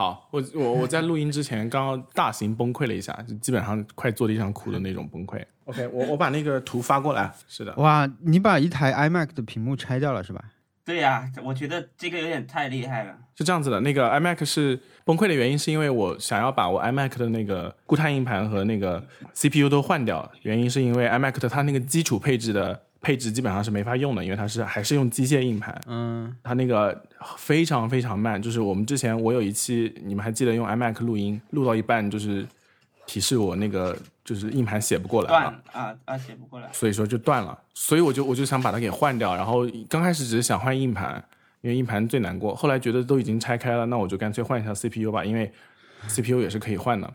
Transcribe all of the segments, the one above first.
好，我我我在录音之前刚刚大型崩溃了一下，就基本上快坐地上哭的那种崩溃。OK，我我把那个图发过来。是的，哇，你把一台 iMac 的屏幕拆掉了是吧？对呀、我觉得这个有点太厉害了。是这样子的。那个 iMac 是崩溃的原因，是因为我想要把我 iMac 的那个固态硬盘和那个 CPU 都换掉。原因是因为 iMac 的它那个基础配置的配置基本上是没法用的，因为它是还是用机械硬盘。嗯，它那个非常非常慢，就是我们之前我有一期，你们还记得用 iMac 录音，录到一半就是提示我那个就是硬盘写不过来断了，啊啊，写不过来。所以说就断了，所以我就我就想把它给换掉，然后刚开始只是想换硬盘，因为硬盘最难过，后来觉得都已经拆开了，那我就干脆换一下 CPU 吧，因为 CPU 也是可以换的，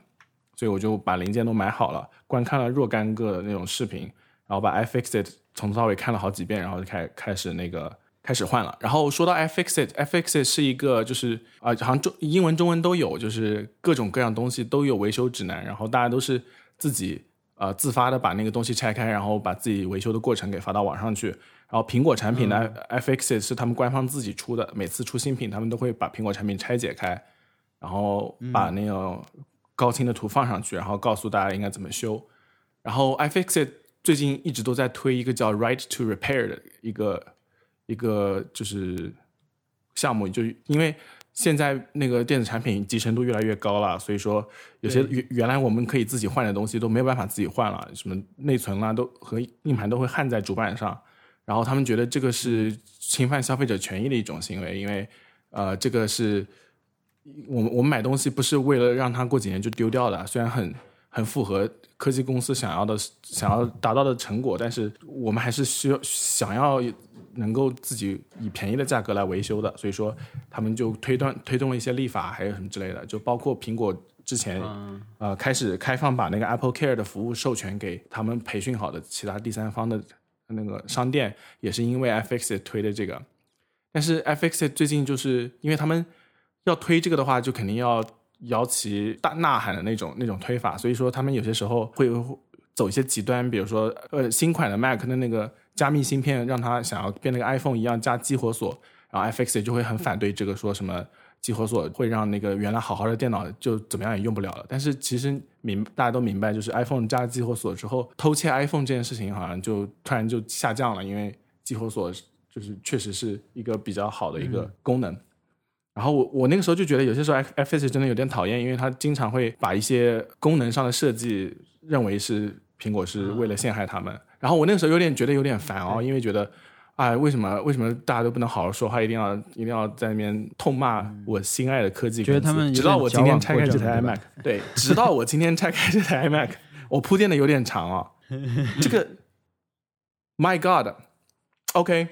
所以我就把零件都买好了，观看了若干个那种视频，然后把 iFixit 从头到尾看了好几遍，然后就开开始那个开始换了。然后说到 iFixit，iFixit 是一个就是啊、好像中英文中文都有，就是各种各样东西都有维修指南，然后大家都是自己呃自发的把那个东西拆开，然后把自己维修的过程给发到网上去。然后苹果产品的 iFixit 是他们官方自己出的，每次出新品，他们都会把苹果产品拆解开，然后把那个高清的图放上去，然后告诉大家应该怎么修。然后 iFixit 最近一直都在推一个叫 Right to Repair 的一个一个就是项目，就因为现在那个电子产品集成度越来越高了，所以说有些原原来我们可以自己换的东西都没有办法自己换了，什么内存啦都和硬盘都会焊在主板上，然后他们觉得这个是侵犯消费者权益的一种行为，因为呃这个是我们我们买东西不是为了让它过几年就丢掉的，虽然很很符合科技公司想要的想要达到的成果，但是我们还是需要想要能够自己以便宜的价格来维修的，所以说他们就推断推动了一些立法，还有什么之类的，就包括苹果之前、呃开始开放把那个 Apple Care 的服务授权给他们培训好的其他第三方的那个商店，也是因为 iFixit 推的这个。但是 iFixit 最近就是因为他们要推这个的话，就肯定要摇旗大呐喊的那种那种推法，所以说他们有些时候会走一些极端，比如说呃新款的 Mac 的那个加密芯片，让它想要变那个 iPhone 一样加激活锁，然后 iFixit 就会很反对这个，说什么激活锁会让那个原来好好的电脑就怎么样也用不了了。但是其实明大家都明白，就是 iPhone 加了激活锁之后，偷窃 iPhone 这件事情好像就突然就下降了，因为激活锁就是确实是一个比较好的一个功能。然后我我那个时候就觉得有些时候 iFixit 真的有点讨厌，因为它经常会把一些功能上的设计认为是苹果是为了陷害他们。然后我那个时候有点觉得有点烦哦，因为觉得，哎，为什么为什么大家都不能好好说话，一定要一定要在那边痛骂我心爱的科技？觉得他们直到我今天拆开这台 iMac，对，直到我今天拆开这台 iMac，我铺垫的有点长啊、这个，My God，OK，、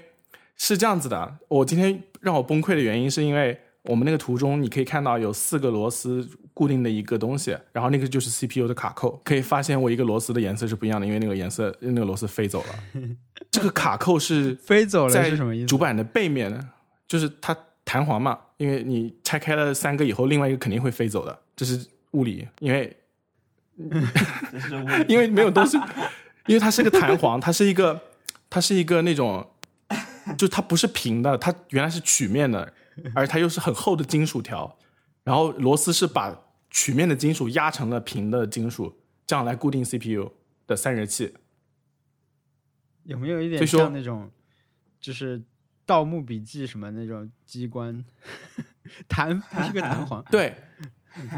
是这样子的。我今天让我崩溃的原因是因为我们那个图中你可以看到有四个螺丝固定的一个东西，然后那个就是 CPU 的卡扣。可以发现我一个螺丝的颜色是不一样的，因为那个颜色那个螺丝飞走了。这个卡扣是 飞走了在是什么意思？主板的背面呢，就是它弹簧嘛，因为你拆开了三个以后，另外一个肯定会飞走的，这是物理，因为 因为没有东西，因为它是个弹簧，它是一个，它是一个那种，就它不是平的，它原来是曲面的，而它又是很厚的金属条，然后螺丝是把曲面的金属压成了平的金属，这样来固定 CPU 的散热器。有没有一点像那种，就是《盗墓笔记》什么那种机关弹，它是个弹簧，对，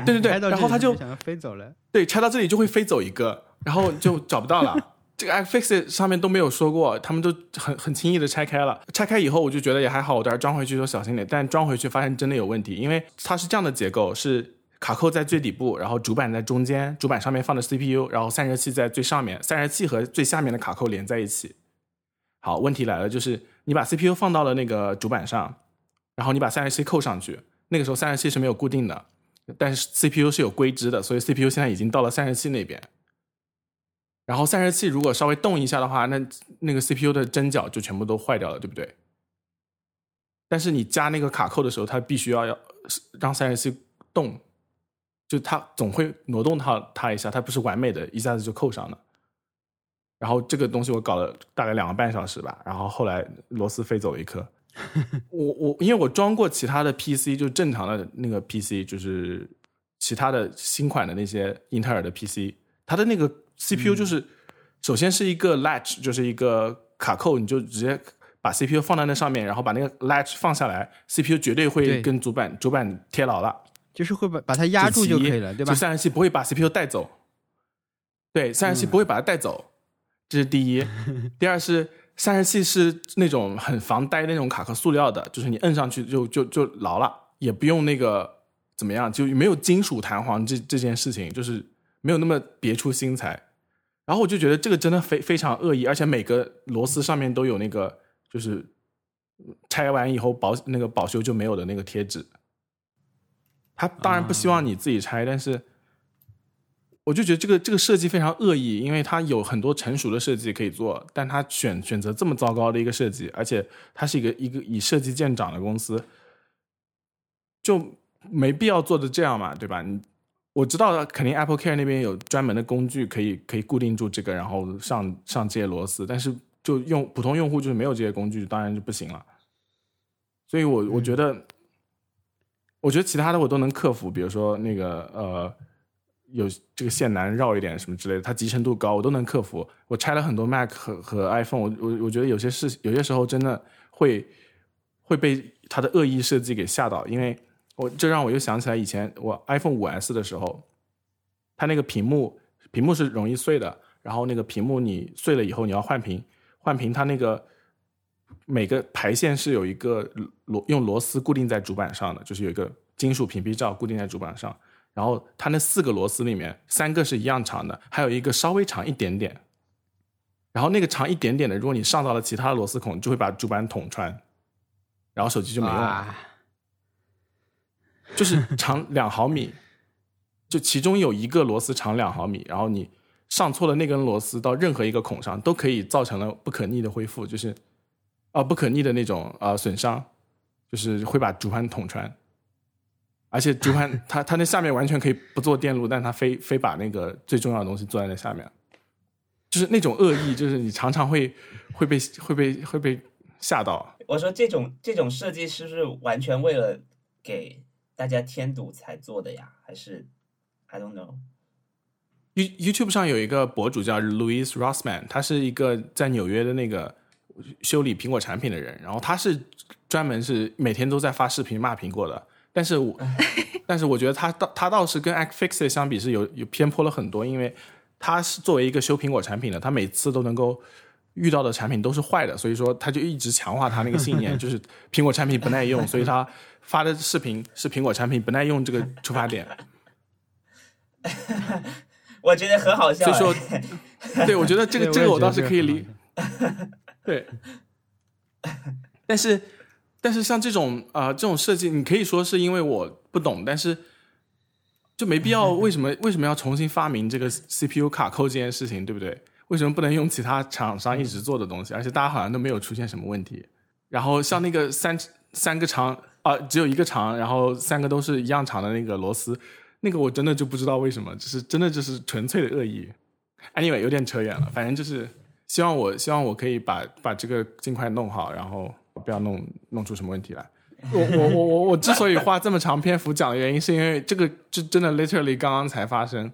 对对对，然后它就想要飞走了。对，拆到这里就会飞走一个，然后就找不到了。这个 iFixit 上面都没有说过，他们都很很轻易的拆开了。拆开以后，我就觉得也还好，我等下装回去就小心点。但装回去发现真的有问题，因为它是这样的结构：是卡扣在最底部，然后主板在中间，主板上面放的 CPU，然后散热器在最上面，散热器和最下面的卡扣连在一起。好，问题来了，就是你把 CPU 放到了那个主板上，然后你把散热器扣上去，那个时候散热器是没有固定的，但是 CPU 是有归支的，所以 CPU 现在已经到了散热器那边。然后散热器如果稍微动一下的话，那那个 CPU 的针脚就全部都坏掉了，对不对？但是你加那个卡扣的时候，它必须要要让散热器动，就它总会挪动它它一下，它不是完美的一下子就扣上了。然后这个东西我搞了大概两个半小时吧，然后后来螺丝飞走一颗，我我因为我装过其他的 PC，就正常的那个 PC，就是其他的新款的那些英特尔的 PC，它的那个 CPU 就是、首先是一个 latch，就是一个卡扣，你就直接把 CPU 放在那上面，然后把那个 latch 放下来，CPU 绝对会跟主板主板贴牢了。就是会把把它压住就可以了，对吧就？散热器不会把 CPU 带走，对，散热器不会把它带走，这是第一。第二是散热器是那种很防呆的那种卡壳塑料的，就是你摁上去就就就牢了，也不用那个怎么样，就没有金属弹簧这这件事情，就是没有那么别出心裁。然后我就觉得这个真的非非常恶意，而且每个螺丝上面都有那个就是拆完以后保那个保修就没有的那个贴纸。他当然不希望你自己拆，但是我就觉得这个这个设计非常恶意，因为它有很多成熟的设计可以做，但他选选择这么糟糕的一个设计，而且它是一个一个以设计见长的公司，就没必要做的这样嘛，对吧？你我知道肯定 Apple Care 那边有专门的工具可以可以固定住这个，然后上上这些螺丝，但是就用普通用户就是没有这些工具，当然就不行了。所以我我觉得，我觉得其他的我都能克服，比如说那个呃，有这个线难绕一点什么之类的，它集成度高，我都能克服。我拆了很多 Mac 和和 iPhone，我我我觉得有些事有些时候真的会会被它的恶意设计给吓到，因为我这让我又想起来以前我 iPhone 五 S 的时候，它那个屏幕屏幕是容易碎的，然后那个屏幕你碎了以后你要换屏，换屏它那个每个排线是有一个螺用螺丝固定在主板上的，就是有一个金属屏蔽罩固定在主板上，然后它那四个螺丝里面三个是一样长的，还有一个稍微长一点点，然后那个长一点点的，如果你上到了其他的螺丝孔，就会把主板捅穿，然后手机就没用了。就是长两毫米，就其中有一个螺丝长两毫米，然后你上错了那根螺丝到任何一个孔上，都可以造成了不可逆的恢复，就是啊、不可逆的那种呃损伤，就是会把主盘捅穿。而且主盘它它那下面完全可以不做电路，但它非非把那个最重要的东西做在那下面，就是那种恶意，就是你常常会会被会被会被吓到。我说这种这种设计是不是完全为了给大家添堵才做的呀？还是 I don't know？You YouTube 上有一个博主叫 Louis Rossman，他是一个在纽约的那个修理苹果产品的人，然后他是专门是每天都在发视频骂苹果的。但是我，但是我觉得他倒他倒是跟 iFixit 相比是有有偏颇了很多，因为他是作为一个修苹果产品的，他每次都能够遇到的产品都是坏的，所以说他就一直强化他那个信念，就是苹果产品不耐用，所以他发的视频是苹果产品不耐用这个 出发点。我觉得很好笑所以哎。说，对我觉得这个这个我倒是可以理 对，但是但是像这种啊、呃这种设计，你可以说是因为我不懂，但是就没必要为什么为什么要重新发明这个 CPU 卡扣这件事情，对不对？为什么不能用其他厂商一直做的东西？而且大家好像都没有出现什么问题。然后像那个三三个长啊、只有一个长，然后三个都是一样长的那个螺丝，那个我真的就不知道为什么，就是真的就是纯粹的恶意。Anyway，有点扯远了，反正就是希望我希望我可以把把这个尽快弄好，然后不要弄弄出什么问题来。我我我我我之所以花这么长篇幅讲的原因，是因为这个就真的 literally 刚刚才发生。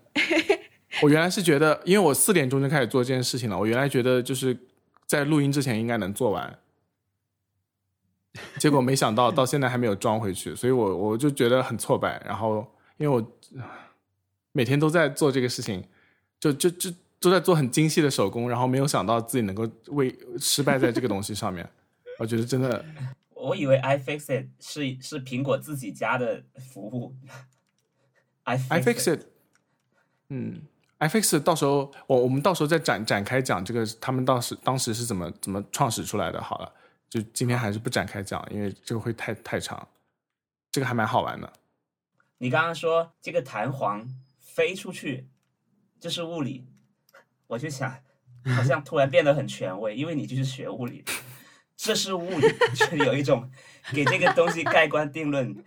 我原来是觉得，因为我四点钟就开始做这件事情了，我原来觉得就是在录音之前应该能做完，结果没想到到现在还没有装回去，所以我我就觉得很挫败。然后因为我每天都在做这个事情，就就就都在做很精细的手工，然后没有想到自己能够为失败在这个东西上面，我觉得真的 我以为 iFixit 是是苹果自己家的服务。iFixit，嗯，iFixit 到时候我我们到时候再展展开讲这个他们当时当时是怎么怎么创始出来的。好了，就今天还是不展开讲，因为这个会太太长。这个还蛮好玩的，你刚刚说这个弹簧飞出去，这是物理，我就想，好像突然变得很权威，因为你就是学物理的，这是物理，就有一种给这个东西盖棺定论的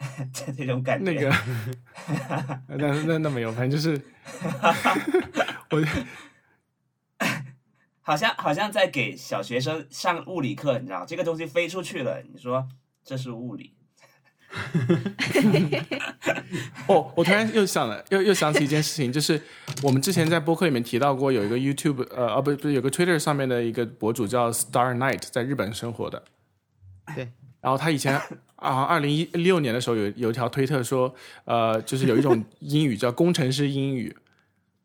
这种感觉。那个，那那那没有，反正就是 我好像好像在给小学生上物理课，你知道，这个东西飞出去了，你说这是物理？哦，我突然又想了，又又想起一件事情，就是我们之前在播客里面提到过，有一个 YouTube，呃，哦不不是，有个 Twitter 上面的一个博主叫 Star Night，在日本生活的。对。然后他以前啊，二零一六年的时候有有一条推特说，呃，就是有一种英语叫工程师英语，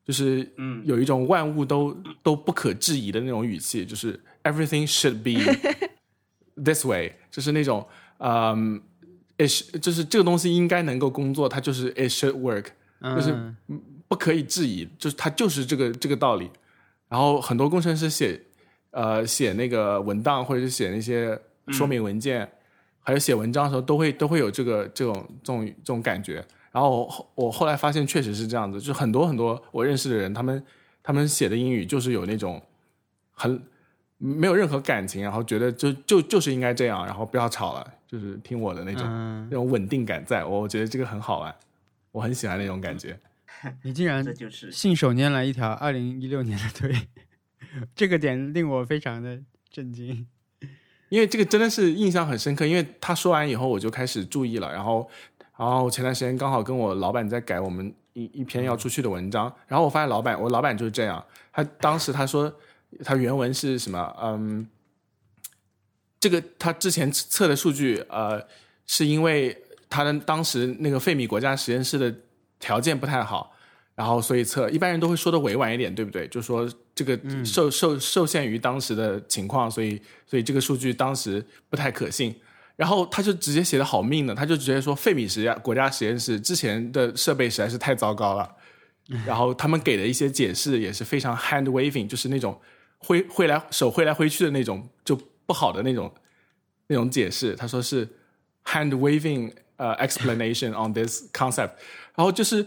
就是嗯有一种万物都都不可质疑的那种语气，就是 everything should be this way，就是那种嗯。it 就是这个东西应该能够工作，它就是 it should work，就是嗯不可以质疑，就是它就是这个这个道理。然后很多工程师写呃写那个文档或者是写那些说明文件，还有写文章的时候，都会都会有这个这种这种这种感觉。然后我我后来发现确实是这样子，就很多很多我认识的人，他们他们写的英语就是有那种很没有任何感情，然后觉得就就就是应该这样，然后不要吵了，就是听我的那种、嗯那种稳定感在，我觉得这个很好玩，我很喜欢那种感觉。你竟然这就是信手拈来一条二零一六年的推，这个点令我非常的震惊。因为这个真的是印象很深刻，因为他说完以后我就开始注意了，然后，然后前段时间刚好跟我老板在改我们一一篇要出去的文章，然后我发现老板，我老板就是这样，他当时他说他原文是什么，嗯，这个他之前测的数据，呃，是因为他的当时那个费米国家实验室的条件不太好，然后所以测，一般人都会说的委婉一点，对不对？就说这个受受受限于当时的情况，所以所以这个数据当时不太可信。然后他就直接写的好命的，他就直接说费米实验国家实验室之前的设备实在是太糟糕了，然后他们给的一些解释也是非常 hand waving，就是那种挥挥来手挥来挥去的那种就不好的那种那种解释。他说是 hand waving 呃、explanation on this concept，然后就是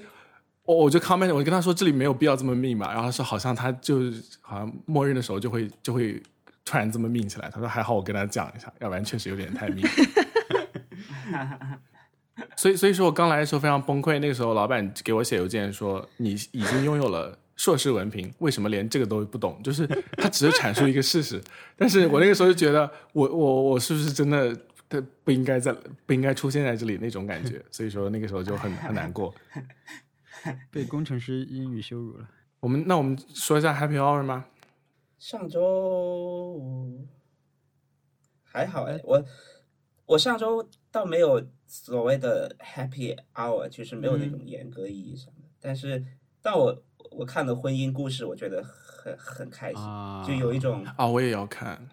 我我就 comment，我就跟他说这里没有必要这么密嘛，然后他说好像他就好像默认的时候就会就会突然这么命起来。他说还好我跟他讲一下，要不然确实有点太命。所以 所以说我刚来的时候非常崩溃，那个时候老板给我写邮件说你已经拥有了。硕士文凭，为什么连这个都不懂？就是他只是阐述一个事实，但是我那个时候就觉得，我我我是不是真的他不应该在不应该出现在这里那种感觉？所以说那个时候就很很难过。被工程师英语羞辱了。我们那我们说一下 Happy Hour 吗？上周还好哎，我我上周倒没有所谓的 happy hour，就是没有那种严格意义上的。但是，但我我看的婚姻故事，我觉得很很开心，啊就有一种啊，我也要看。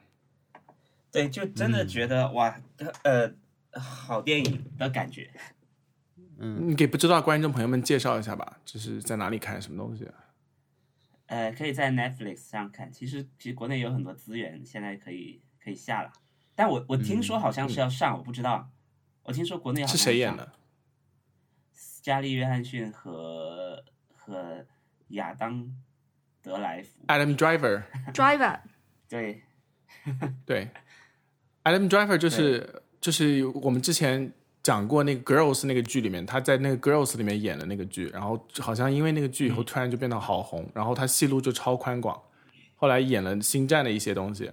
对，就真的觉得、哇，呃，好电影的感觉。嗯，你给不知道观众朋友们介绍一下吧，就是在哪里看什么东西？呃，可以在 Netflix 上看。其实其实国内有很多资源，现在可以可以下了。但我我听说好像是要上，我不知道。我听说国内好像是谁演？的？斯嘉丽·约翰逊和和亚当·德莱福。Adam Driver，Driver，对，对，Adam Driver 就是就是我们之前讲过那个 Girls 那个剧里面，他在那个 Girls 里面演的那个剧，然后好像因为那个剧以后突然就变得好红，然后他戏路就超宽广，后来演了星战的一些东西，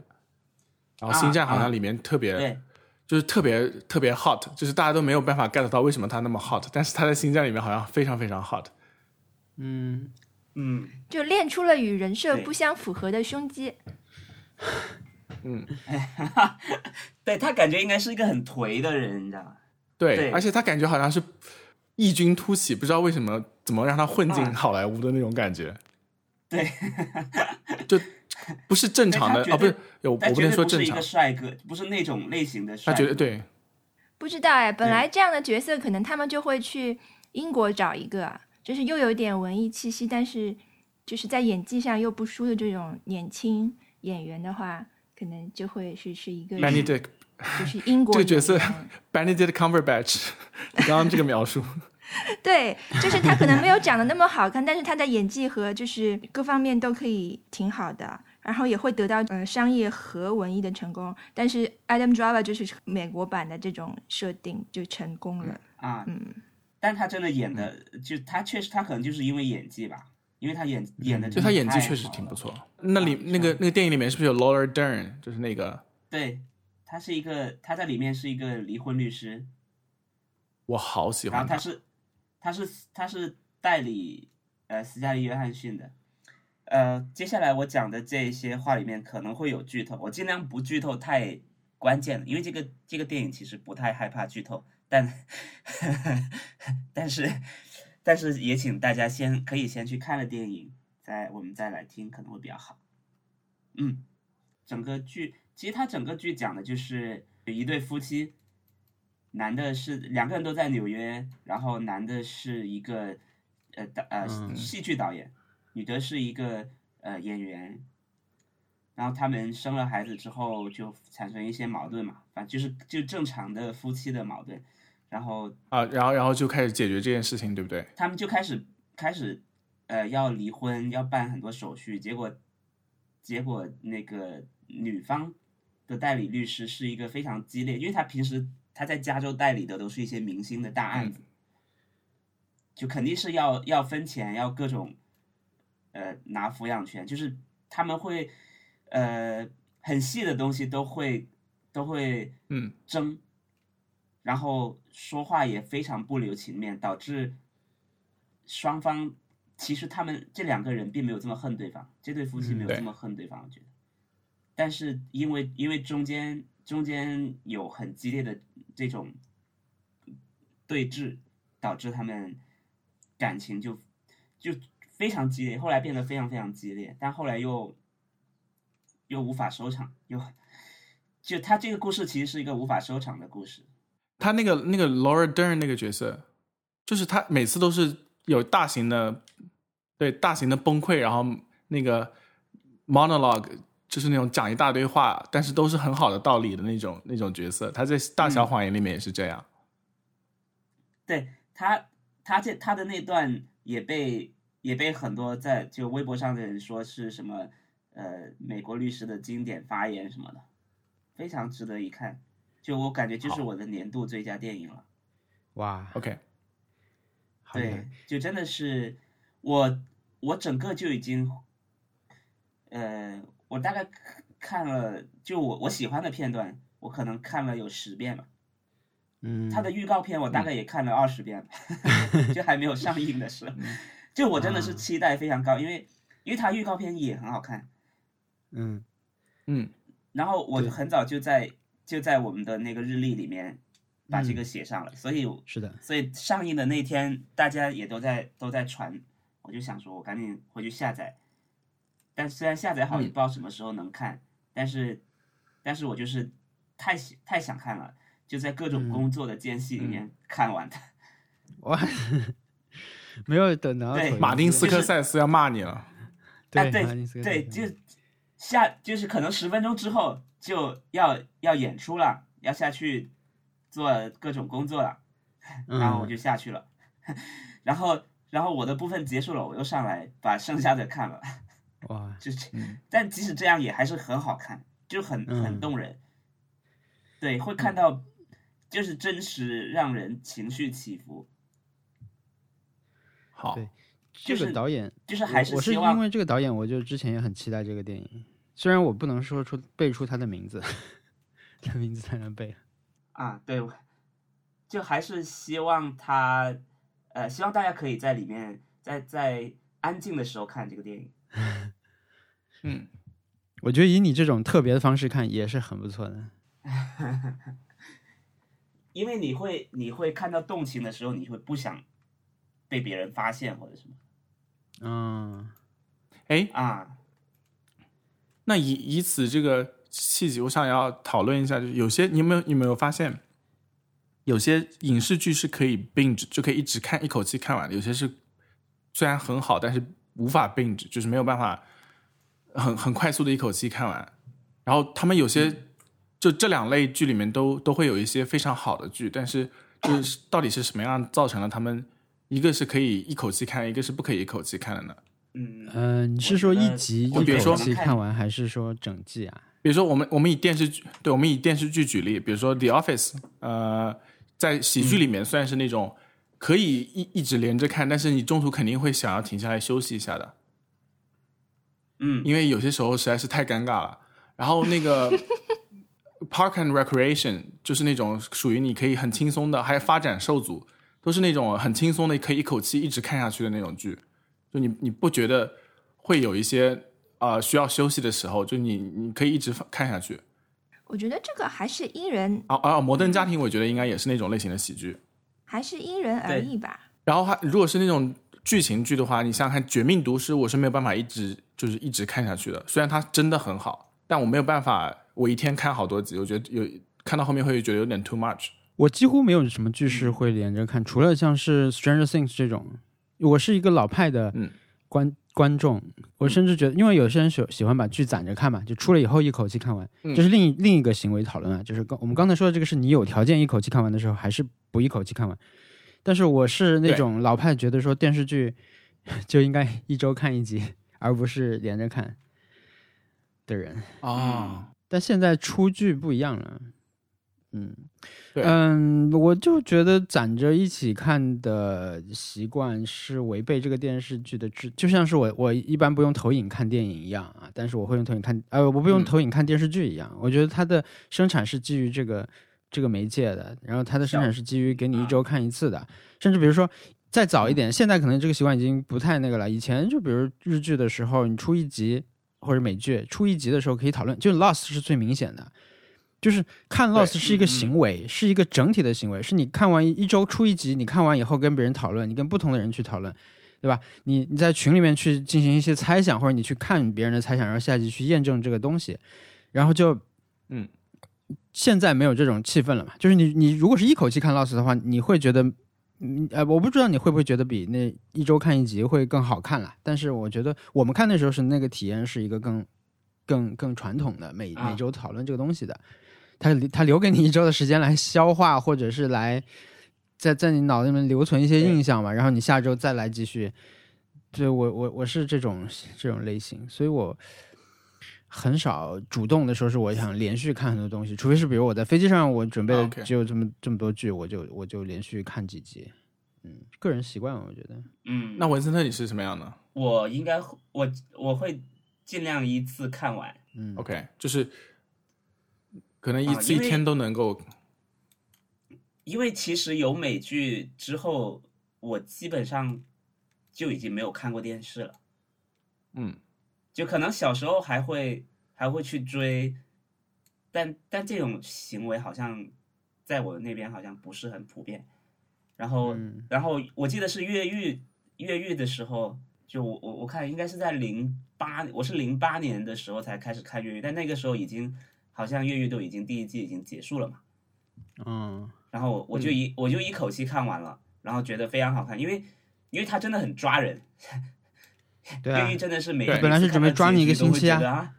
然后星战好像里面特别、对，就是特别特别 hot，就是大家都没有办法 get 到为什么他那么 hot，但是他在星战里面好像非常非常 hot。嗯，嗯，就练出了与人设不相符合的胸肌。嗯 对他感觉应该是一个很颓的人，你知道吗？对，对。而且他感觉好像是异军突起，不知道为什么怎么让他混进啊。好莱坞的那种感觉，对，就不是正常的啊，不是有我他不能说正常。绝对不是一个，帅哥，不是那种类型的帅哥。他觉得对，不知道哎，本来这样的角色可能他们就会去英国找一个啊，就是又有点文艺气息，但是就是在演技上又不输的这种年轻演员的话，可能就会是是一个就是英国这个角色 Benedict Cumberbatch，你刚刚这个描述，对，就是他可能没有长得那么好看，但是他的演技和就是各方面都可以挺好的，然后也会得到呃商业和文艺的成功。但是 Adam Driver 就是美国版的这种设定就成功了。啊，嗯，但他真的演的，就他确实他可能就是因为演技吧，因为他演演的就他演技确实挺不错。那里那个那个电影里面是不是有 Laura Dern？就是那个对，他是一个他在里面是一个离婚律师，我好喜欢然后他是他是他是代理呃斯嘉丽约翰逊的。呃，接下来我讲的这些话里面可能会有剧透，我尽量不剧透太关键的，因为这个这个电影其实不太害怕剧透，但 但是但是也请大家先可以先去看了电影，再我们再来听可能会比较好。嗯，整个剧其实它整个剧讲的就是一对夫妻，男的是两个人都在纽约，然后男的是一个呃导呃嗯。戏剧导演，女的是一个呃演员，然后他们生了孩子之后就产生一些矛盾嘛，反正就是就正常的夫妻的矛盾，然后啊，然后然后就开始解决这件事情，对不对？他们就开始开始呃要离婚，要办很多手续，结果结果那个女方的代理律师是一个非常激烈，因为他平时他在加州代理的都是一些明星的大案子，就肯定是要要分钱，要各种呃拿抚养权，就是他们会呃很细的东西都会都会嗯。争，然后说话也非常不留情面，导致双方其实他们这两个人并没有这么恨对方，这对夫妻没有这么恨对方，我觉得。但是因为因为中间中间有很激烈的这种对峙，导致他们感情就就非常激烈，后来变得非常非常激烈，但后来又又无法收场，又就他这个故事其实是一个无法收场的故事。他那个那个 Laura Dern 那个角色，就是他每次都是有大型的，对大型的崩溃，然后那个 monologue 就是那种讲一大堆话，但是都是很好的道理的那种那种角色。他在《大小谎言》里面也是这样。对他，他这他的那段也被也被很多在就微博上的人说是什么呃美国律师的经典发言什么的，非常值得一看。就我感觉就是我的年度最佳电影了。哇，OK，对就真的是我我整个就已经，呃，我大概看了就我我喜欢的片段，我可能看了有十遍吧。嗯，他的预告片我大概也看了二十遍，就还没有上映的时候，就我真的是啊期待非常高，因为因为他预告片也很好看，嗯嗯。然后我很早就在就在我们的那个日历里面把这个写上了，所以是的，所以上映的那天大家也都在都在传，我就想说我赶紧回去下载，但虽然下载好也不知道什么时候能看，但是但是我就是太想太想看了，就在各种嗯工作的间隙里面看完的。我，没有等到对马丁斯科塞斯要骂你了。对啊，对对，就下就是可能十分钟之后就要要演出了，要下去做各种工作了，然后我嗯就下去了，然后然后我的部分结束了，我又上来把剩下的看了，哇，就是嗯，但即使这样也还是很好看，就很很嗯。动人，对，会看到就是真实让人情绪起伏，好，对就是这个导演就是还我我是因为这个导演，我就之前也很期待这个电影，虽然我不能说出背出他的名字，他名字太难背了。啊，对，就还是希望他，呃，希望大家可以在里面，在在安静的时候看这个电影。嗯，我觉得以你这种特别的方式看也是很不错的。因为你会你会看到动情的时候，你会不想被别人发现或者什么。嗯，哎，啊，那以以此这个契机，我想要讨论一下，就是有些你有没有你有没有发现，有些影视剧是可以 binge 就可以一直看一口气看完的，有些是虽然很好，但是无法 binge，就是没有办法很很快速的一口气看完。然后他们有些、就这两类剧里面都都会有一些非常好的剧，但是就是到底是什么样造成了他们一个是可以一口气看，一个是不可以一口气看的呢？嗯呃，你是说一集一就比如说口气看完，还是说整季啊？比如说，我们我们以电视剧，对我们以电视剧举例，比如说《The Office》，呃，在喜剧里面虽然是那种可以一一直连着看，但是你中途肯定会想要停下来休息一下的，嗯，因为有些时候实在是太尴尬了。然后那个 Park and Recreation 就是那种属于你可以很轻松的，还有发展受阻，都是那种很轻松的，可以一口气一直看下去的那种剧。就你你不觉得会有一些呃需要休息的时候，就你你可以一直看下去。我觉得这个还是因人，啊啊，摩登家庭我觉得应该也是那种类型的喜剧。还是因人而异吧。然后还如果是那种剧情剧的话，你想想看，《绝命毒师》我是没有办法一直就是一直看下去的。虽然它真的很好，但我没有办法我一天看好多集，我觉得有看到后面会觉得有点 too much。我几乎没有什么剧是会连着看，除了像是 Stranger Things 这种，我是一个老派的嗯观、众，我甚至觉得，因为有些人喜喜欢把剧攒着看嘛，就出了以后一口气看完，嗯。这是另一另一个行为讨论啊，就是刚我们刚才说的这个是你有条件一口气看完的时候，还是不一口气看完？但是我是那种老派，觉得说电视剧 就应该一周看一集，而不是连着看的人。啊，但现在出剧不一样了，嗯，对嗯，我就觉得攒着一起看的习惯是违背这个电视剧的制，就像是我我一般不用投影看电影一样啊，但是我会用投影看，呃，我不用嗯投影看电视剧一样，我觉得它的生产是基于这个这个媒介的，然后它的生产是基于给你一周看一次的，甚至比如说。再早一点，现在可能这个习惯已经不太那个了。以前就比如日剧的时候，你出一集或者美剧出一集的时候可以讨论，就 Lost 是最明显的，就是看 Lost 是一个行为，是一个整体的行为，是你看完一周出一集，你看完以后跟别人讨论，你跟不同的人去讨论，对吧？你你在群里面去进行一些猜想，或者你去看别人的猜想，然后下集去验证这个东西，然后就嗯，现在没有这种气氛了嘛？就是你你如果是一口气看 Lost 的话，你会觉得。嗯，呃，我不知道你会不会觉得比那一周看一集会更好看啦。但是我觉得我们看的时候是那个体验是一个更、更、更传统的，每啊每周讨论这个东西的。他他留给你一周的时间来消化，或者是来在在你脑子里面留存一些印象嘛，然后你下周再来继续。对我我我是这种这种类型，所以我很少主动的说是我想连续看很多东西，除非是比如我在飞机上我准备啊的，OK 只有这么这么多剧，我就我就连续看几集。嗯，个人习惯我觉得。嗯，那文森特你是什么样的我应该我我会尽量一次看完。嗯？OK，就是可能一次一天都能够因为其实有美剧之后，我基本上就已经没有看过电视了。嗯就可能小时候还会还会去追，但但这种行为好像在我那边好像不是很普遍。然后、嗯然后我记得是越狱越狱的时候，就我我我看应该是在零八，我是零八年的时候才开始看越狱，但那个时候已经好像越狱都已经第一季已经结束了嘛。嗯然后我我就一、我就一口气看完了，然后觉得非常好看，因为因为它真的很抓人。对啊越狱真的是每本来是准备抓你一个星期啊觉得啊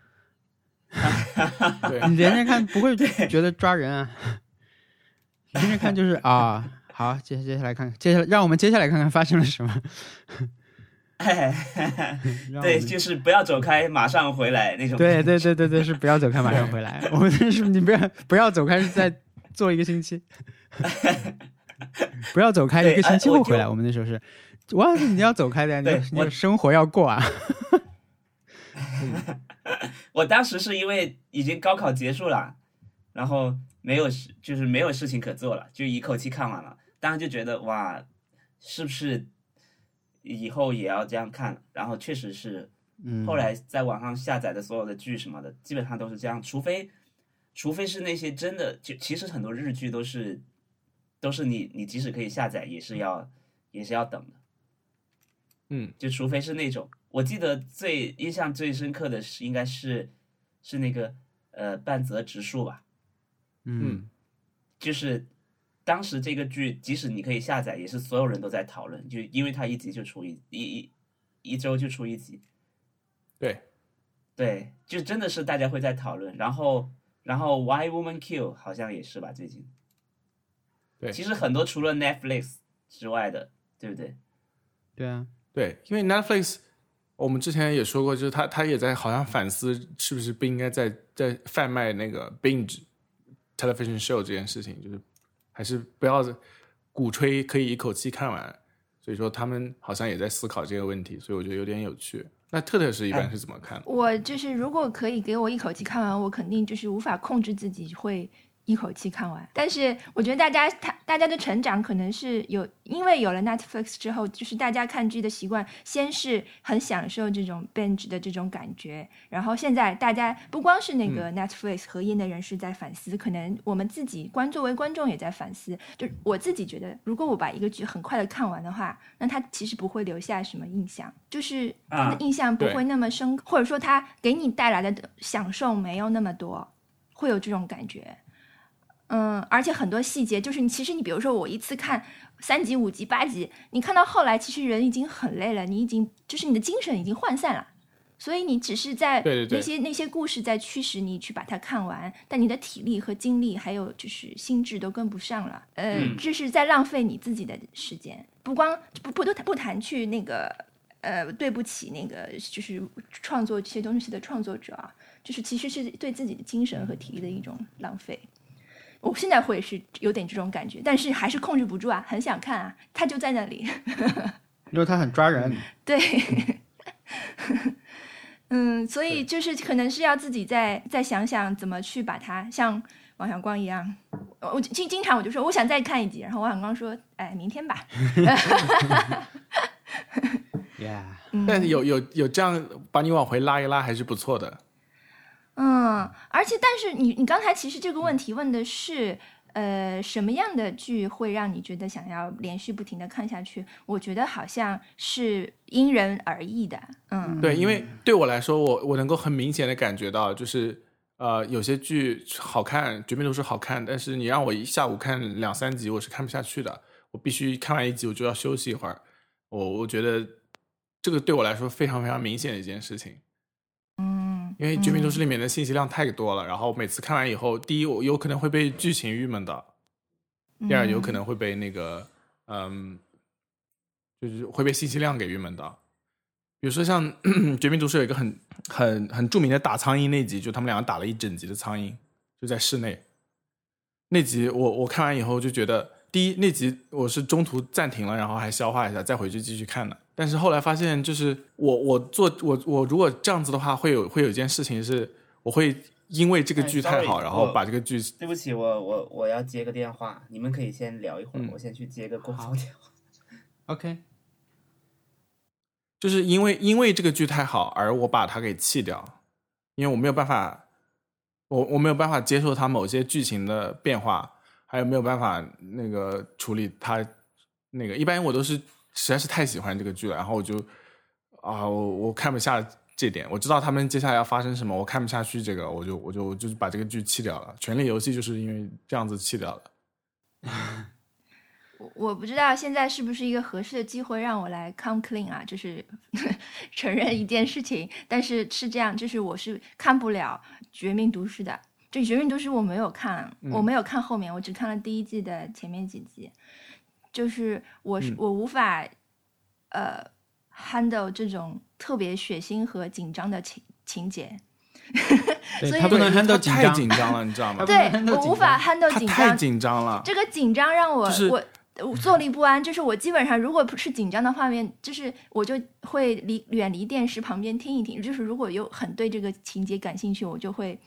对 你连着看不会 觉得抓人啊？连着看就是啊，好，接接下来看，接下来让我们接下来看看发生了什么。对，让我们就是不要走开，马上回来那种。对对对对对，是不要走开，马上回来。我们是你不要不要走开，是在做一个星期，不要走开一个星期后回来。对哎我们那时候是，哇，你要走开的呀，你你的生活要过啊。我当时是因为已经高考结束了，然后没有事，就是没有事情可做了，就一口气看完了。当时就觉得哇，是不是以后也要这样看？然后确实是，嗯，后来在网上下载的所有的剧什么的，基本上都是这样，除非除非是那些真的，就其实很多日剧都是都是你你即使可以下载，也是要也是要等的。嗯。就除非是那种，我记得最印象最深刻的是应该是是那个呃半泽直树吧，嗯。就是当时这个剧即使你可以下载，也是所有人都在讨论，就因为它一集就出一一一一周就出一集，对。对，就真的是大家会在讨论，然后然后 Why Woman Kill 好像也是吧，最近，对。其实很多除了 Netflix 之外的，对不对？对啊，对，因为 Netflix 我们之前也说过，就是他他也在好像反思是不是不应该在在贩卖那个 binge television show 这件事情，就是还是不要鼓吹可以一口气看完，所以说他们好像也在思考这个问题，所以我觉得有点有趣。那特特是一般是怎么看？我就是如果可以给我一口气看完，我肯定就是无法控制自己会。一口气看完，但是我觉得大家他大家的成长可能是有，因为有了 Netflix 之后，就是大家看剧的习惯，先是很享受这种 binge 的这种感觉，然后现在大家不光是那个 Netflix 和业内人士在反思，可能我们自己观作为观众也在反思。就我自己觉得，如果我把一个剧很快的看完的话，那它其实不会留下什么印象，就是它的印象不会那么深，或者说它给你带来的享受没有那么多，会有这种感觉。嗯，而且很多细节就是你，其实你比如说我一次看三集、五集、八集，你看到后来，其实人已经很累了，你已经就是你的精神已经涣散了，所以你只是在那些那些故事在驱使你去把它看完，但你的体力和精力还有就是心智都跟不上了，呃，这是在浪费你自己的时间。不光不不都不谈去那个呃对不起那个就是创作这些东西的创作者啊，就是其实是对自己的精神和体力的一种浪费。我现在会是有点这种感觉，但是还是控制不住啊，很想看啊，他就在那里，因为他很抓人。对，嗯，所以就是可能是要自己再再想想怎么去把它像王小光一样，我经经常我就说我想再看一集，然后王小光说，哎，明天吧。Yeah，但是有有有这样把你往回拉一拉还是不错的。嗯，而且，但是你你刚才其实这个问题问的是，呃，什么样的剧会让你觉得想要连续不停的看下去？我觉得好像是因人而异的。嗯，对，因为对我来说，我我能够很明显的感觉到，就是呃，有些剧好看，绝命毒师好看，但是你让我一下午看两三集，我是看不下去的。我必须看完一集，我就要休息一会儿。我我觉得这个对我来说非常非常明显的一件事情。因为《绝命毒师》里面的信息量太多了，然后每次看完以后，第一我有可能会被剧情郁闷的，第二有可能会被那个嗯，就是会被信息量给郁闷的。比如说像 《绝命毒师》有一个很很很著名的打苍蝇那集，就他们两个打了一整集的苍蝇，就在室内。那集我我看完以后就觉得，第一那集我是中途暂停了，然后还消化一下，再回去继续看的。但是后来发现，就是我我做我我如果这样子的话，会有会有一件事情是，我会因为这个剧太好，然后把这个剧。对不起，我我我要接个电话，你们可以先聊一会儿，我先去接个公众电话。OK。就是因为因为这个剧太好，而我把它给弃掉，因为我没有办法，我我没有办法接受它某些剧情的变化，还有没有办法那个处理它那个，一般我都是。实在是太喜欢这个剧了，然后我就啊，我我看不下这点，我知道他们接下来要发生什么，我看不下去这个，我就我就就是把这个剧弃掉了。权力游戏就是因为这样子弃掉了。我我不知道现在是不是一个合适的机会让我来 come clean 啊，就是 承认一件事情，但是是这样，就是我是看不了《绝命毒师》的，就《绝命毒师》我没有看，我没有看后面，我只看了第一季的前面几集。就是我是我无法，呃，handle 这种特别血腥和紧张的情情节，所以他不能 handle 太紧张了，你知道吗？对，我无法 handle 紧张，太紧张了。这个紧张让我我坐立不安。就是我基本上如果不是紧张的画面，就是我就会离远离电视旁边听一听。就是如果有很对这个情节感兴趣，我就会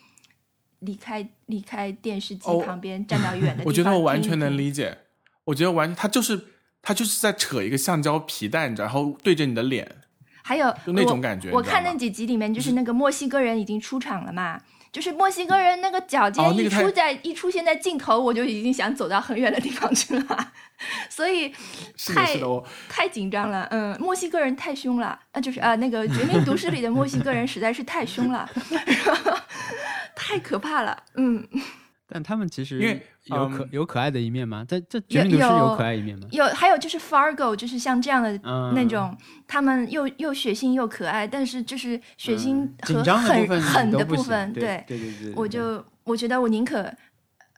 离开离开电视机旁边，站到远的地方。我觉得我完全能理解。我觉得完，他就是他就是在扯一个橡胶皮带，然后对着你的脸，还有就那种感觉。我看那几集里面，就是那个墨西哥人已经出场了嘛，就是墨西哥人那个脚尖一出在一出现在镜头，我就已经想走到很远的地方去了，所以太太紧张了。嗯，墨西哥人太凶了，啊，就是啊，那个《绝命毒师》里的墨西哥人实在是太凶了，太可怕了。嗯。但他们其实有可有可爱的一面吗？这这绝命毒师有可爱一面吗？有，还有就是 Fargo，就是像这样的那种，他们又又血腥又可爱，但是就是血腥和很狠的部分，对对对对，我就我觉得我宁可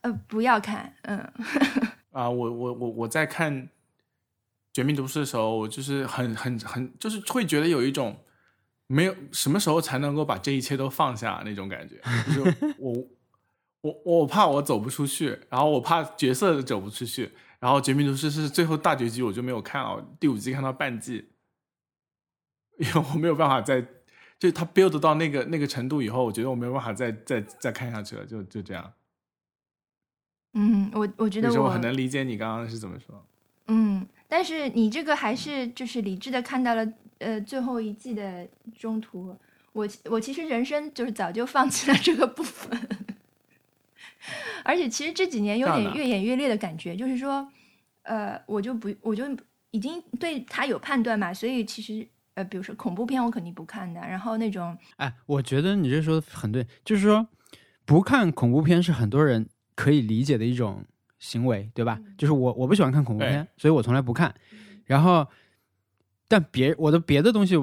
呃不要看，嗯。啊，我我我我在看绝命毒师的时候，我就是很很很，就是会觉得有一种没有什么时候才能够把这一切都放下那种感觉，就是我。我我怕我走不出去，然后我怕角色走不出去，然后《绝命毒师》是最后大结局，我就没有看了，第五季看到半季，因为我没有办法再，就他 build 到那个那个程度以后，我觉得我没有办法再再再看下去了，就就这样。嗯，我我觉得我所以说我很能理解你刚刚是怎么说。嗯，但是你这个还是就是理智的看到了呃最后一季的中途，我我其实人生就是早就放弃了这个部分，而且其实这几年有点越演越烈的感觉，就是说，呃，我就不我就已经对他有判断嘛，所以其实呃，比如说恐怖片我肯定不看的，然后那种哎，我觉得你这说的很对，就是说不看恐怖片是很多人可以理解的一种行为，对吧？就是我我不喜欢看恐怖片，所以我从来不看。然后，但别我的别的东西，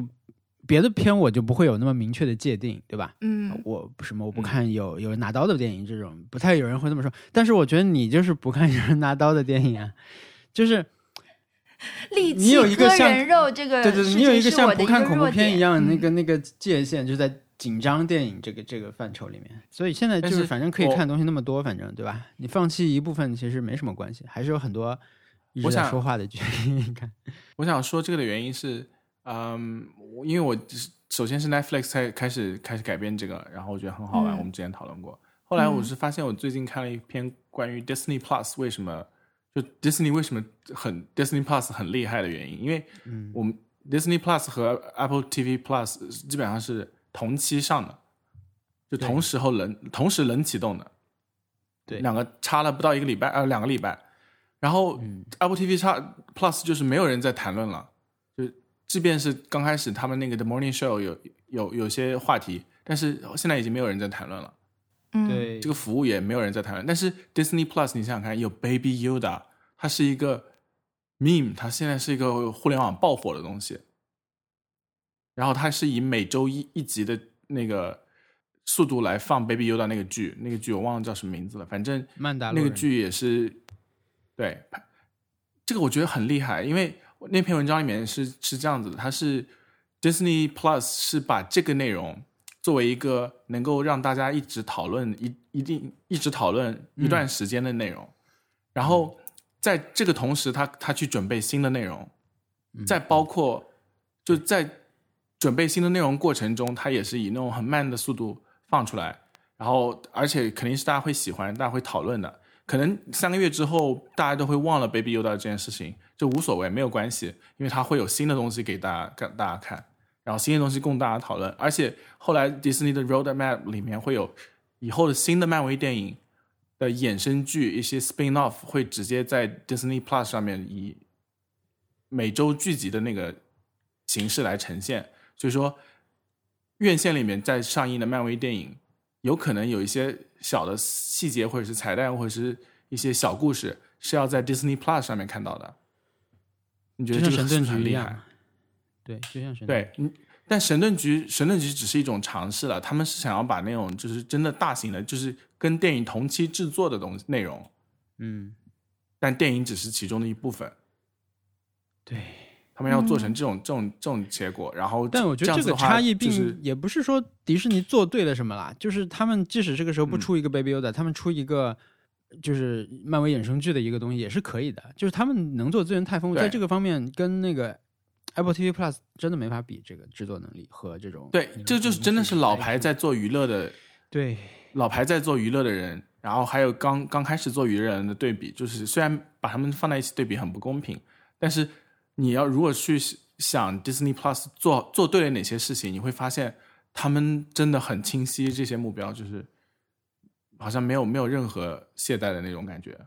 别的片我就不会有那么明确的界定，对吧？嗯我不什么我不看有有人拿刀的电影，这种不太有人会这么说。但是我觉得你就是不看有人拿刀的电影啊，就是 你有一个像人肉这个对对对，你有一个像不看恐怖片一样，那嗯个那个界限就在紧张电影这个这个范畴里面。所以现在就是是反正可以看的东西那么多，反正对吧？你放弃一部分其实没什么关系，还是有很多一直在我想说话的剧。你看，我想说这个的原因是，嗯，我因为我只首先是 Netflix 才开始开始改编这个，然后我觉得很好玩，嗯。我们之前讨论过。后来我嗯。是发现我最近看了一篇关于 Disney Plus 为什么就 Disney 为什么很 Disney Plus 很厉害的原因，因为嗯。我们 Disney Plus 和 Apple TV Plus 基本上是同期上的，就同时候冷同时冷启动的，对。两个差了不到一个礼拜，呃，两个礼拜。然后嗯。Apple TV 差 Plus 就是没有人在谈论了，就即便是刚开始他们那个 The Morning Show 有有有些话题，但是现在已经没有人在谈论了，嗯对这个服务也没有人在谈论。但是 Disney Plus 你想想看，有 Baby Yoda，它是一个 meme，它现在是一个互联网爆火的东西。然后它是以每周一一集的那个速度来放 Baby Yoda 那个剧，那个剧我忘了叫什么名字了，反正曼达那个剧也是，对，这个我觉得很厉害，因为那篇文章里面是是这样子的，它是 Disney Plus 是把这个内容作为一个能够让大家一直讨论一一定一直讨论一段时间的内容，然后在这个同时他，他去准备新的内容，再包括就在准备新的内容过程中，他也是以那种很慢的速度放出来，然后而且肯定是大家会喜欢，大家会讨论的。可能三个月之后，大家都会忘了 Baby Yoda 这件事情，这无所谓，没有关系，因为它会有新的东西给大家给大家看，然后新的东西供大家讨论。而且后来迪士尼的 Road Map 里面会有以后的新的漫威电影的衍生剧，一些 spin off 会直接在 Disney Plus 上面以每周剧集的那个形式来呈现。所以说，院线里面在上映的漫威电影，有可能有一些小的细节，或者是彩蛋，或者是一些小故事，是要在 Disney Plus 上面看到的。你觉得神盾不是很厉害局一样？，对，就像神盾对，嗯，但神盾局神盾局只是一种尝试了，他们是想要把那种就是真的大型的，就是跟电影同期制作的东西内容，嗯，但电影只是其中的一部分，对。他们要做成这种、这种这种结果，然后嗯但我觉得这个差异并就是也不是说迪士尼做对了什么啦，就是他们即使这个时候不嗯。出一个 Baby Yoda，、他们出一个就是漫威衍生剧的一个东西也是可以的，就是他们能做资源太丰富，在这个方面跟那个 Apple TV Plus 真的没法比，这个制作能力和这种对，这就是真的是老牌在做娱乐的。对。老牌在做娱乐的人，然后还有刚刚开始做娱乐人的对比，就是虽然把他们放在一起对比很不公平，但是你要如果去想 Disney Plus 做做对了哪些事情，你会发现他们真的很清晰这些目标，就是好像没有没有任何懈怠的那种感觉。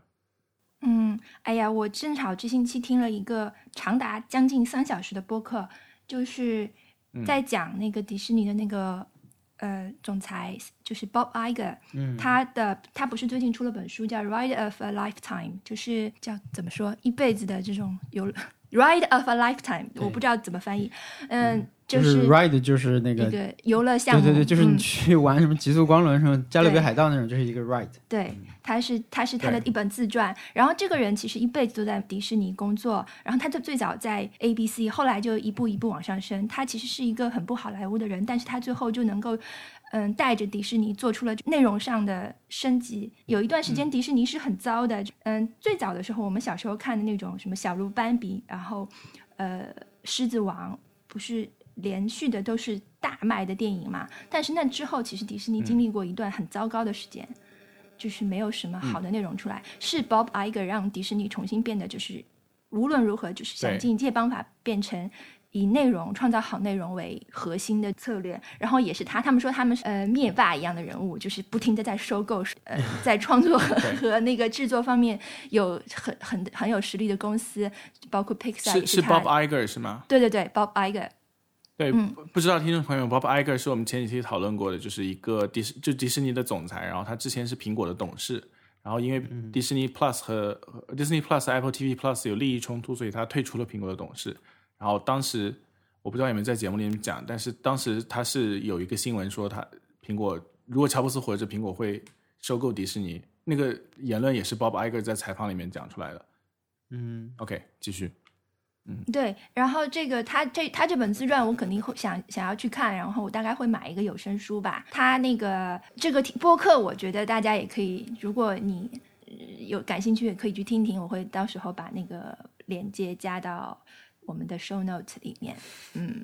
嗯，哎呀，我正好这星期听了一个长达将近三小时的播客，就是嗯在讲那个迪士尼的那个、呃总裁，就是 Bob Iger，嗯他的他不是最近出了本书叫《Ride of a Lifetime》，就是叫怎么说一辈子的这种有 Ride of a Lifetime，我不知道怎么翻译。嗯，就就是 ride 就是那个一个游乐项目，对对对，就是你嗯去玩什么极速光轮、什么加勒比海盗那种，就是一个 ride。对，他是他是他的一本自传，然后这个人其实一辈子都在迪士尼工作，然后他就最早在 ABC，后来就一步一步往上升。他其实是一个很不好莱坞的人，但是他最后就能够。嗯，带着迪士尼做出了内容上的升级。有一段时间，迪士尼是很糟的。嗯，最早的时候，我们小时候看的那种什么小鹿斑比，然后呃，狮子王，不是连续的都是大卖的电影嘛？但是那之后，其实迪士尼经历过一段很糟糕的时间。就是没有什么好的内容出来，是 Bob Iger 让迪士尼重新变得就是无论如何就是想尽一切方法变成以内容创造好内容为核心的策略，然后也是他，他们说他们是呃灭霸一样的人物，就是不停的在收购，呃，在创作和和那个制作方面有很很很有实力的公司，包括 Pixar 也是是 Bob Iger 是吗？对对对，Bob Iger，对，嗯不不知道听众朋友，Bob Iger 是我们前几期讨论过的，就是一个迪士就迪士尼的总裁，然后他之前是苹果的董事，然后因为迪士尼 Plus 和和 Disney Plus、Apple TV Plus 有利益冲突，所以他退出了苹果的董事。然后当时我不知道有没有在节目里面讲，但是当时他是有一个新闻说他苹果如果乔布斯活着，苹果会收购迪士尼，那个言论也是 Bob Iger 在采访里面讲出来的。嗯，OK，继续。嗯对，然后这个他这他这本自传我肯定会想想要去看，然后我大概会买一个有声书吧。他那个这个播客，我觉得大家也可以，如果你呃有感兴趣，也可以去听听。我会到时候把那个链接加到我们的 show note 里面。嗯，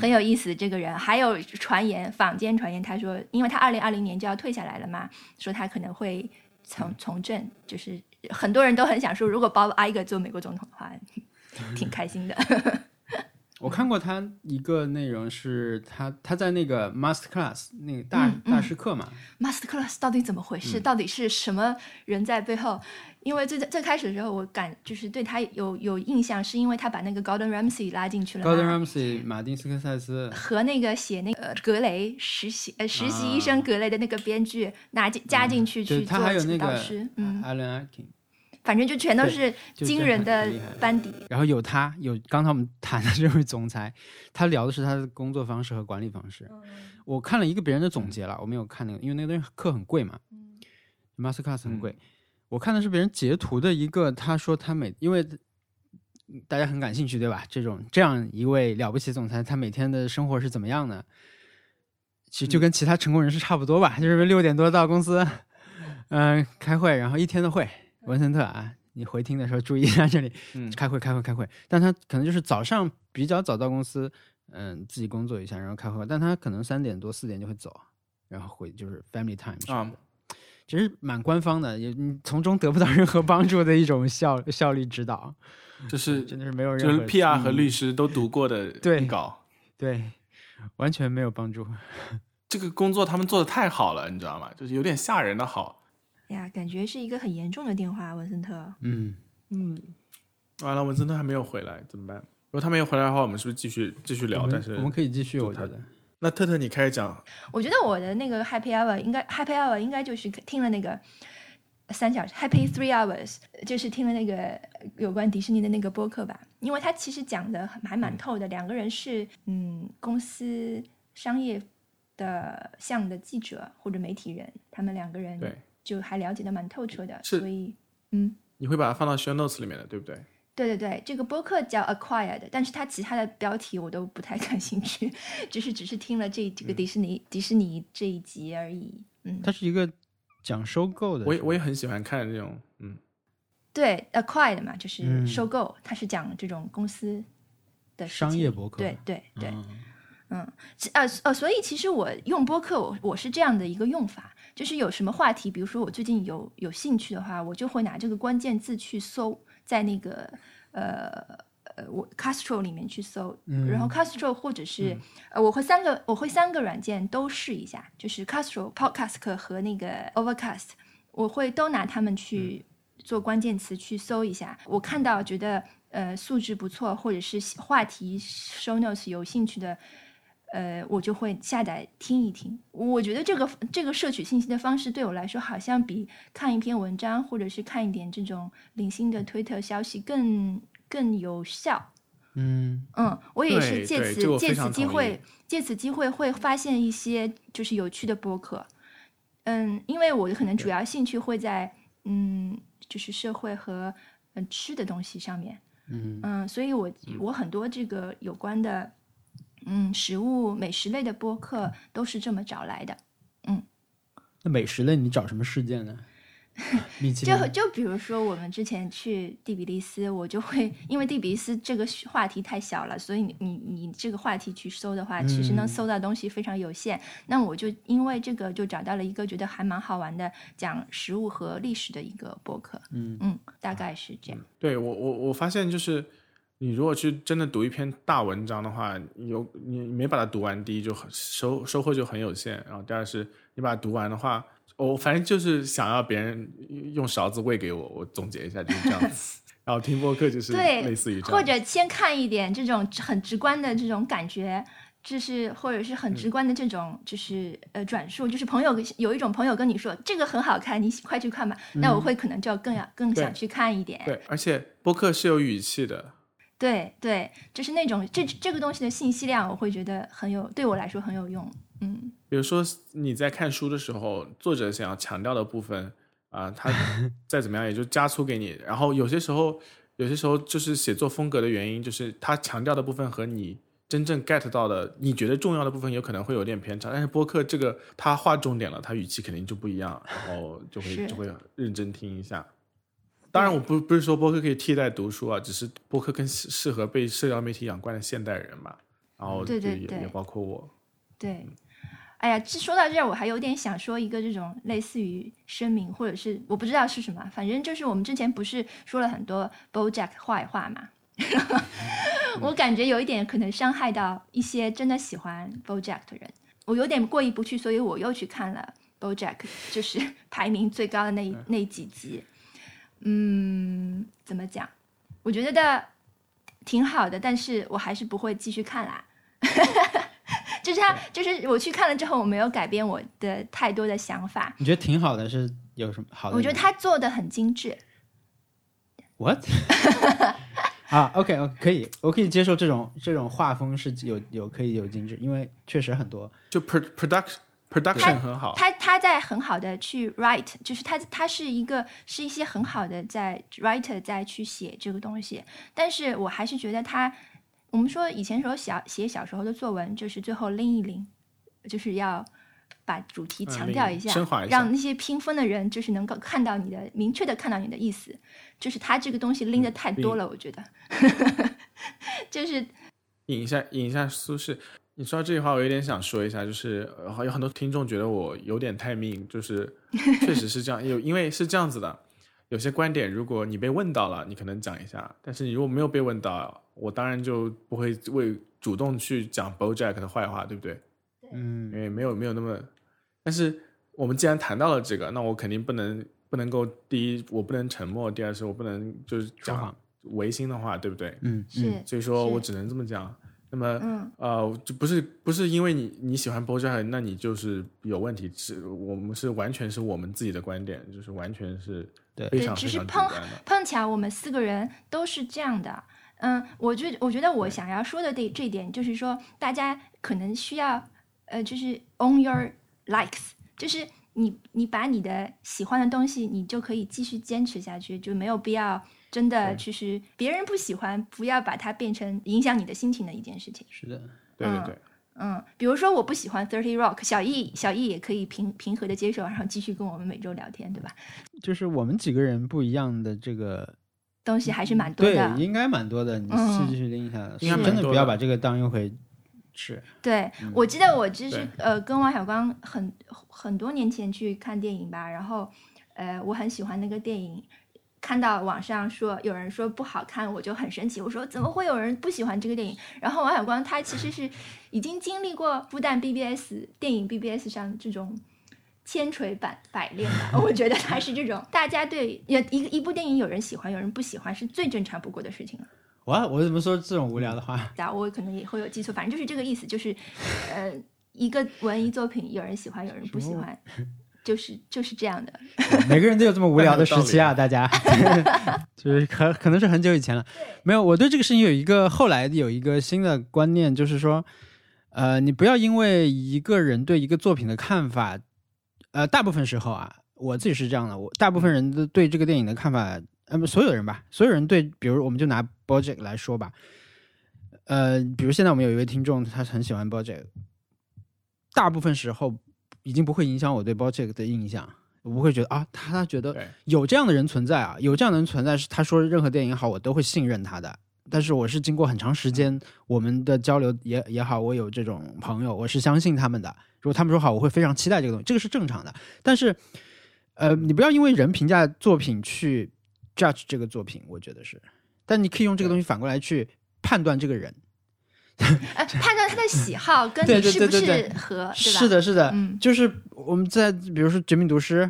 很有意思。这个人还有传言，坊间传言，他说，因为他二零二零年就要退下来了嘛，说他可能会从从政，就是很多人都很想说，如果 Bob Iger 做美国总统的话，挺开心的。我看过他一个内容是他他在那个 master class 那个大、嗯嗯。大师课嘛，Master Class 到底怎么回事？到底是什么人在背后？因为最最开始的时候，我感就是对他有有印象，是因为他把那个 Gordon Ramsay 拉进去了 Gordon Ramsay、马丁斯科塞斯，和那个写那个呃格雷实习呃实习医生格雷的那个编剧拿进加进去去做他还有那个导师，嗯，Alan Arkin，反正就全都是惊人的班底。然后有他有刚才我们谈的这位总裁，他聊的是他的工作方式和管理方式。我看了一个别人的总结了，我没有看那个，因为那个东西课很贵嘛、m a s t e r class 很贵。我看的是别人截图的一个，他说他每因为大家很感兴趣对吧？这种这样一位了不起总裁，他每天的生活是怎么样的？其实就跟其他成功人士差不多吧，就是六点多到公司，嗯、开会，然后一天的会。文森特啊，你回听的时候注意一下这里，嗯开会开会开会。但他可能就是早上比较早到公司，嗯，自己工作一下，然后开会。但他可能三点多四点就会走，然后回就是 family time 啊的。其实蛮官方的，也你从中得不到任何帮助的一种效效率指导，就是 真的是没有任何就是 PR 和律师都读过的对稿。对，完全没有帮助。这个工作他们做的太好了，你知道吗？就是有点吓人的好。呀，感觉是一个很严重的电话，文森特。嗯嗯，完了，文森特还没有回来，怎么办？如果他没有回来的话，我们是不是继续继续聊？但是我们可以继续，我觉得。那特特你开始讲，我觉得我的那个 Happy Hour 应该 Happy Hour 应该就是听了那个三小时 Happy Three Hours，就是听了那个有关迪士尼的那个播客吧，因为他其实讲的还蛮透的。两个人是嗯公司商业的项目的记者或者媒体人，他们两个人对就还了解的蛮透彻的，所以嗯。你会把它放到 show notes 里面的，对不对？对对对，这个播客叫 Acquired，但是它其他的标题我都不太感兴趣，只是只是听了这这个迪士尼、迪士尼这一集而已。嗯，它是一个讲收购的，我也我也很喜欢看这种，嗯，对，Acquired 嘛，就是嗯。收购，它是讲这种公司的商业博客。对对对，嗯。呃呃，所以其实我用播客，我我是这样的一个用法，就是有什么话题，比如说我最近有有兴趣的话，我就会拿这个关键字去搜，在那个呃呃我 Castro 里面去搜，然后 Castro 或者是、呃我会三个我会三个软件都试一下，就是 Castro、Podcast 和那个 Overcast，我会都拿它们去做关键词去搜一下，我看到觉得呃素质不错，或者是话题 show notes 有兴趣的，呃，我就会下载听一听。我觉得这个这个摄取信息的方式对我来说，好像比看一篇文章或者是看一点这种零星的推特消息更更有效。嗯嗯，我也是借此借此机会借此机会会发现一些就是有趣的播客。嗯，因为我可能主要兴趣会在嗯，就是社会和嗯吃的东西上面。嗯嗯，所以我我很多这个有关的嗯食物美食类的播客都是这么找来的。嗯那美食类你找什么事件呢？就就比如说我们之前去第比利斯，我就会因为第比利斯这个话题太小了，所以你你你这个话题去搜的话，其实能嗯搜到东西非常有限。那我就因为这个就找到了一个觉得还蛮好玩的讲食物和历史的一个博客。嗯嗯，大概是这样。对我我我发现就是，你如果去真的读一篇大文章的话，有你没把它读完，第一就很收收获就很有限，然后第二是你把它读完的话，我反正就是想要别人用勺子喂给我，我总结一下就是这样子。然后听播客就是对类似于这样，或者先看一点这种很直观的这种感觉，就是或者是很直观的这种就是呃转述，就是朋友有一种朋友跟你说这个很好看，你快去看吧，那我会可能就更要更想去看一点。对，而且播客是有语气的，对对，就是那种这这个东西的信息量，我会觉得很有，对我来说很有用。嗯，比如说你在看书的时候，作者想要强调的部分啊、他 再怎么样也就加粗给你。然后有些时候，有些时候就是写作风格的原因，就是他强调的部分和你真正 get 到的，你觉得重要的部分有可能会有点偏差。但是播客这个他划重点了，他语气肯定就不一样，然后就会就会认真听一下。当然，我不不是说播客可以替代读书啊，只是播客更适适合被社交媒体养惯的现代人嘛。然后也对对对也包括我。对。哎呀，这说到这儿，我还有点想说一个这种类似于声明，或者是我不知道是什么，反正就是我们之前不是说了很多 BoJack 坏话嘛，我感觉有一点可能伤害到一些真的喜欢 BoJack 的人，我有点过意不去，所以我又去看了 BoJack，就是排名最高的那一那几集。嗯，怎么讲？我觉得挺好的，但是我还是不会继续看啦。就是他，就是我去看了之后，我没有改变我的太多的想法。你觉得挺好的，是有什么好的？我觉得他做的很精致，what 啊？OK，哦，可以，我可以接受这种这种画风是有有可以有精致，因为确实很多就 pro production production 很好，他他在很好的去 write，就是他他是一个是一些很好的在 writer 在去写这个东西，但是我还是觉得他，我们说以前时候小写小时候的作文，就是最后拎一拎，就是要把主题强调一下，升华一下。让那些评分的人就是能够看到你的明确的看到你的意思，就是他这个东西拎的太多了，我觉得，就是引一下引一下苏轼。你说到这句话，我有点想说一下，就是呃有很多听众觉得我有点太命，就是 确实是这样，有因为是这样子的，有些观点如果你被问到了，你可能讲一下，但是你如果没有被问到，我当然就不会为主动去讲 BoJack 的坏话，对不对？嗯因为没有没有那么，但是我们既然谈到了这个，那我肯定不能不能够第一我不能沉默，第二是我不能就是讲违心的话，对不对？嗯是嗯所以说我只能这么讲。那么，嗯呃，就不是不是因为你你喜欢 BoJack，那你就是有问题。是我们是完全是我们自己的观点，就是完全是对非对常非常主只是碰。碰巧我们四个人都是这样的。嗯，我觉我觉得我想要说的这这一点就是说，大家可能需要呃，就是 own your likes，就是你你把你的喜欢的东西，你就可以继续坚持下去，就没有必要真的对就是别人不喜欢，不要把它变成影响你的心情的一件事情。是的，嗯对对对，嗯，比如说我不喜欢 Thirty Rock，小易小易也可以平平和的接受，然后继续跟我们每周聊天，对吧？就是我们几个人不一样的这个，东西还是蛮多对的，。应该蛮多的。你嗯继续拎一下，应该真的不要把这个当一回事。对，我记得我就是呃跟王小光很很多年前去看电影吧，然后呃我很喜欢那个电影，看到网上说有人说不好看，我就很生气，我说怎么会有人不喜欢这个电影？然后王小光他其实是已经经历过复旦 BBS 电影 BBS 上这种。千锤百百炼吧，我觉得他是这种，大家对也一个一部电影有人喜欢，有人不喜欢是最正常不过的事情了。我我怎么说这种无聊的话？啊，我可能也会有记错，反正就是这个意思，就是，呃，一个文艺作品有人喜欢，有人不喜欢，就是就是这样的。每个人都有这么无聊的时期啊，大家，就是可可能是很久以前了。没有，我对这个事情有一个后来有一个新的观念，就是说，呃，你不要因为一个人对一个作品的看法，呃，大部分时候啊，我自己是这样的，我大部分人的对这个电影的看法，呃，不，所有人吧，所有人对，比如我们就拿 BoJack 来说吧，呃，比如现在我们有一位听众，他很喜欢 BoJack，大部分时候已经不会影响我对 BoJack 的印象。我不会觉得啊，他他觉得有这样的人存在啊，有这样的人存在，是他说任何电影好，我都会信任他的。但是我是经过很长时间我们的交流也也好，我有这种朋友，我是相信他们的。如果他们说好，我会非常期待这个东西，这个是正常的。但是，呃，你不要因为人评价作品去 judge 这个作品，我觉得是。但你可以用这个东西反过来去判断这个人。呃，判断他的喜好 跟你是不是对对对合？是的，是的，嗯就是我们在比如说《绝命毒师》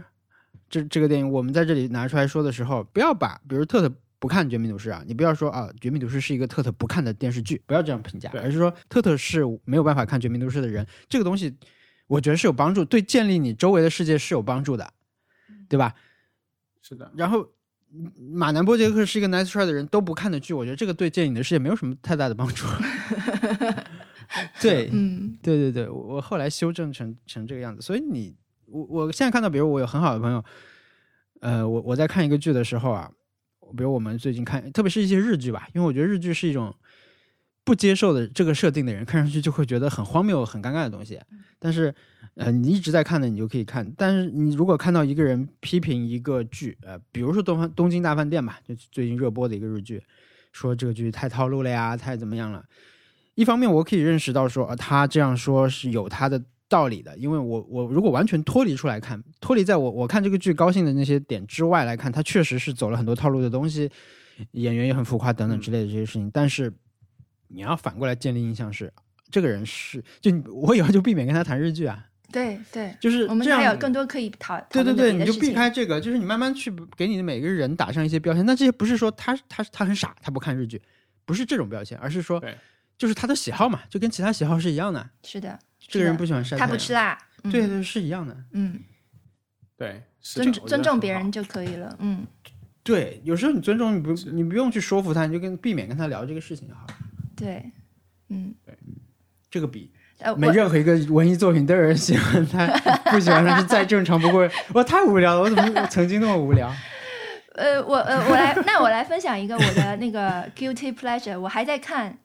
这这个电影，我们在这里拿出来说的时候，不要把比如特特不看《绝命毒师》啊，你不要说啊，《绝命毒师》是一个特特不看的电视剧，不要这样评价，而是说特特是没有办法看《绝命毒师》的人，这个东西我觉得是有帮助，对建立你周围的世界是有帮助的，对吧？是的，然后嗯马南波杰克是一个 nice try 的人都不看的剧，我觉得这个对建立你的世界没有什么太大的帮助。对，嗯对对对，我我后来修正成成这个样子，所以你我我现在看到，比如我有很好的朋友，呃，我我在看一个剧的时候啊，比如我们最近看，特别是一些日剧吧，因为我觉得日剧是一种不接受的这个设定的人，看上去就会觉得很荒谬、很尴尬的东西。但是，呃，你一直在看的，你就可以看。但是你如果看到一个人批评一个剧，呃，比如说《东方东京大饭店》吧，就最近热播的一个日剧，说这个剧太套路了呀，太怎么样了。一方面，我可以认识到说，呃，他这样说是有他的道理的，因为我我如果完全脱离出来看，脱离在我我看这个剧高兴的那些点之外来看，他确实是走了很多套路的东西，演员也很浮夸等等之类的这些事情。但是你要反过来建立印象是，这个人是就你我以后就避免跟他谈日剧啊，对对，就是我们这样还有更多可以讨对对对，你就避开这个，就是你慢慢去给你的每个人打上一些标签。那这些不是说他他他很傻，他不看日剧，不是这种标签，而是说对就是他的喜好嘛，就跟其他喜好是一样的。是的，这个人不喜欢晒太阳，他不吃辣，嗯对，对是一样的。嗯，对，尊的尊重别。人就可以了，嗯，对，有时候你尊重你不你不用去说服他，你就跟避免跟他聊这个事情就好了。对，嗯，对这个比呃，没任何一个文艺作品都有人喜欢他，不喜欢他是再正常不过。我太无聊了，我怎么曾经那么无聊？呃，我呃，我来，那我来分享一个我的那个 guilty pleasure，我还在看，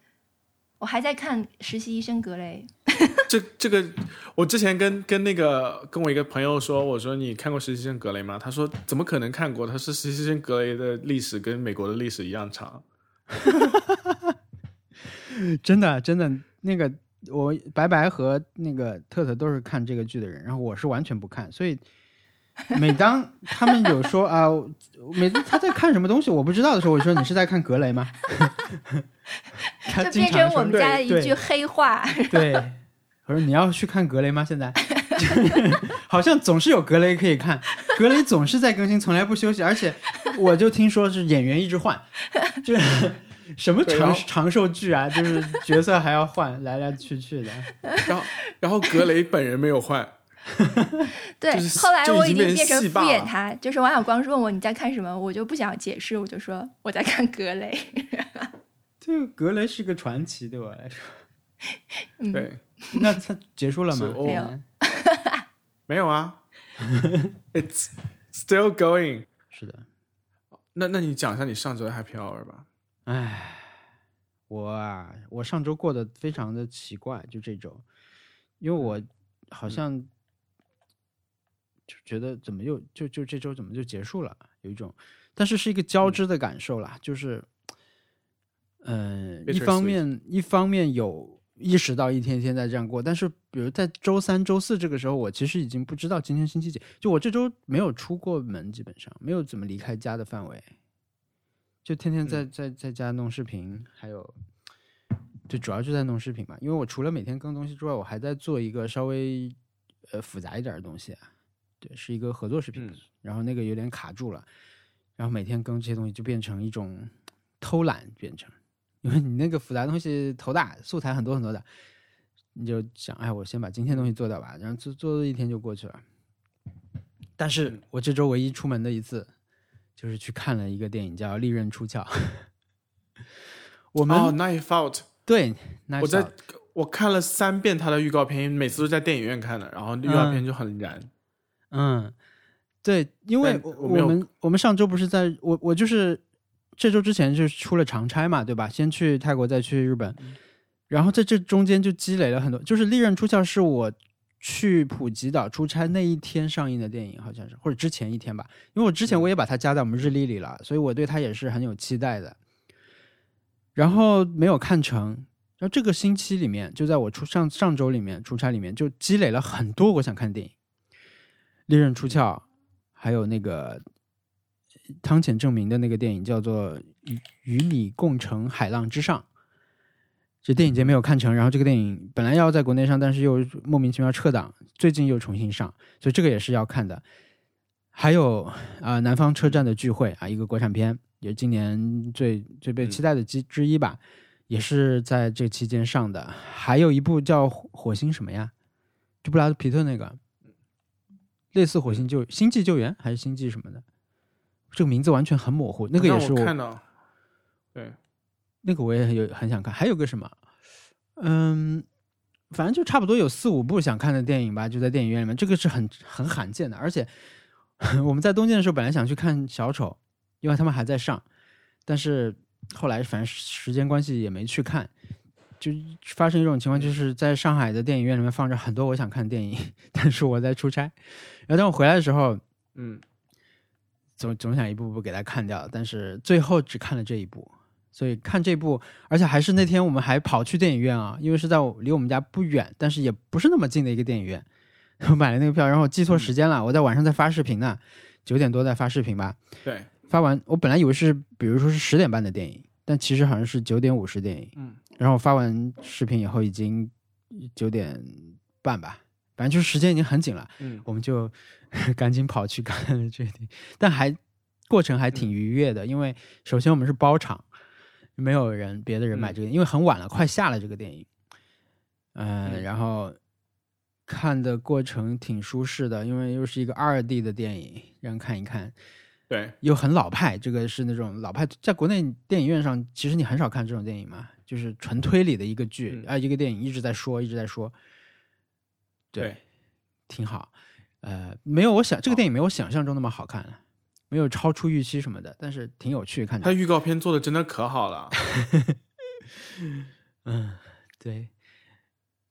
我还在看《实习医生格雷得这这个，我之前跟跟那个跟我一个朋友说，我说你看过《实习生格雷》吗？他说怎么可能看过？他说《实习生格雷》的历史跟美国的历史一样长。真的真的，那个我白白和那个特特都是看这个剧的人，然后我是完全不看，所以每当他们有说啊，每次他在看什么东西我不知道的时候，我说你是在看格雷吗？他》，就经常说变成我们家的一对句黑话。对，我说你要去看格雷吗？现在 好像总是有格雷可以看，格雷总是在更新，从来不休息，而且我就听说是演员一直换，就是什么长长寿剧啊，就是角色还要换来来去去的。然后然后格雷本人没有换，对，就是后来我已经变成敷衍他，就是王小光说问我你在看什么，我就不想解释，我就说我在看格雷。这个格雷是个传奇，对我来说。嗯，对，那他结束了吗？没有没有啊，It's still going。是的，那那你讲一下你上周的 Happy Hour 吧。唉，我啊，我上周过得非常的奇怪，就这周，因为我好像就觉得怎么又就就这周怎么就结束了，有一种，但是是一个交织的感受啦，就是，嗯、一方面一方面有意识到一天一天在这样过，但是比如在周三、周四这个时候，我其实已经不知道今天星期几，就我这周没有出过门，基本上没有怎么离开家的范围。就天天在在在家弄视频，还有，就主要就在弄视频嘛。因为我除了每天更东西之外，我还在做一个稍微呃复杂一点的东西。啊，对，是一个合作视频，嗯。然后那个有点卡住了，然后每天更这些东西就变成一种偷懒，变成，因为你那个复杂东西头大，素材很多很多的，你就想，哎，我先把今天东西做掉吧，然后做做一天就过去了。但是我这周唯一出门的一次，就是去看了一个电影叫《利刃出鞘》。我们、哦，Night Out，对，那我在我看了三遍他的预告片，每次都在电影院看的，然后预告片就很燃。嗯，对，因为我们我们上周不是在我我就是这周之前就是出了长差嘛，对吧？先去泰国，再去日本，然后在这中间就积累了很多。就是《利刃出鞘》是我去普吉岛出差那一天上映的电影，好像是或者之前一天吧。因为我之前我也把它加在我们日历里了，所以我对它也是很有期待的。然后没有看成，然后这个星期里面，就在我出上上周里面出差里面，就积累了很多我想看的电影，《利刃出鞘》，还有那个汤浅证明的那个电影叫做《与与你共乘海浪之上》。这电影节没有看成，然后这个电影本来要在国内上，但是又莫名其妙撤档，最近又重新上，所以这个也是要看的。还有啊、南方车站的聚会》啊，一个国产片，也是今年最最被期待的之之一吧，也是在这期间上的。还有一部叫《火火星什么呀》，就布拉德皮特那个，类似《火星救星际救援》还是星际什么的，这个名字完全很模糊。那个也让是我看到，对，那个我也有很想看，还有个什么，嗯，反正就差不多有四五部想看的电影吧，就在电影院里面，这个是很很罕见的。而且我们在东京的时候，本来想去看小丑，因为他们还在上，但是后来反正时间关系也没去看，就发生一种情况，就是在上海的电影院里面放着很多我想看的电影，但是我在出差，然后当我回来的时候，嗯，总总想一步步给它看掉，但是最后只看了这一部，所以看这部，而且还是那天我们还跑去电影院啊，因为是在离我们家不远，但是也不是那么近的一个电影院，我买了那个票，然后我记错时间了，我在晚上在发视频呢，九点多在发视频吧，对，发完我本来以为是比如说是十点半的电影，但其实好像是九点五十电影，嗯，然后我发完视频以后已经九点半吧，反正就是时间已经很紧了。嗯，我们就 赶紧跑去看了这个电影，但还过程还挺愉悦的，因为首先我们是包场，没有人别的人买这个，因为很晚了，快下了这个电影，嗯、嗯。然后看的过程挺舒适的，因为又是一个二 D 的电影，让人看一看，对，又很老派，这个是那种老派，在国内电影院上其实你很少看这种电影嘛，就是纯推理的一个剧嗯。啊、一个电影一直在说，一直在说，对，对。挺好。呃，没有我想这个电影没有我想象中那么好看，没有超出预期什么的，但是挺有趣看的。他预告片做的真的可好了，嗯，对。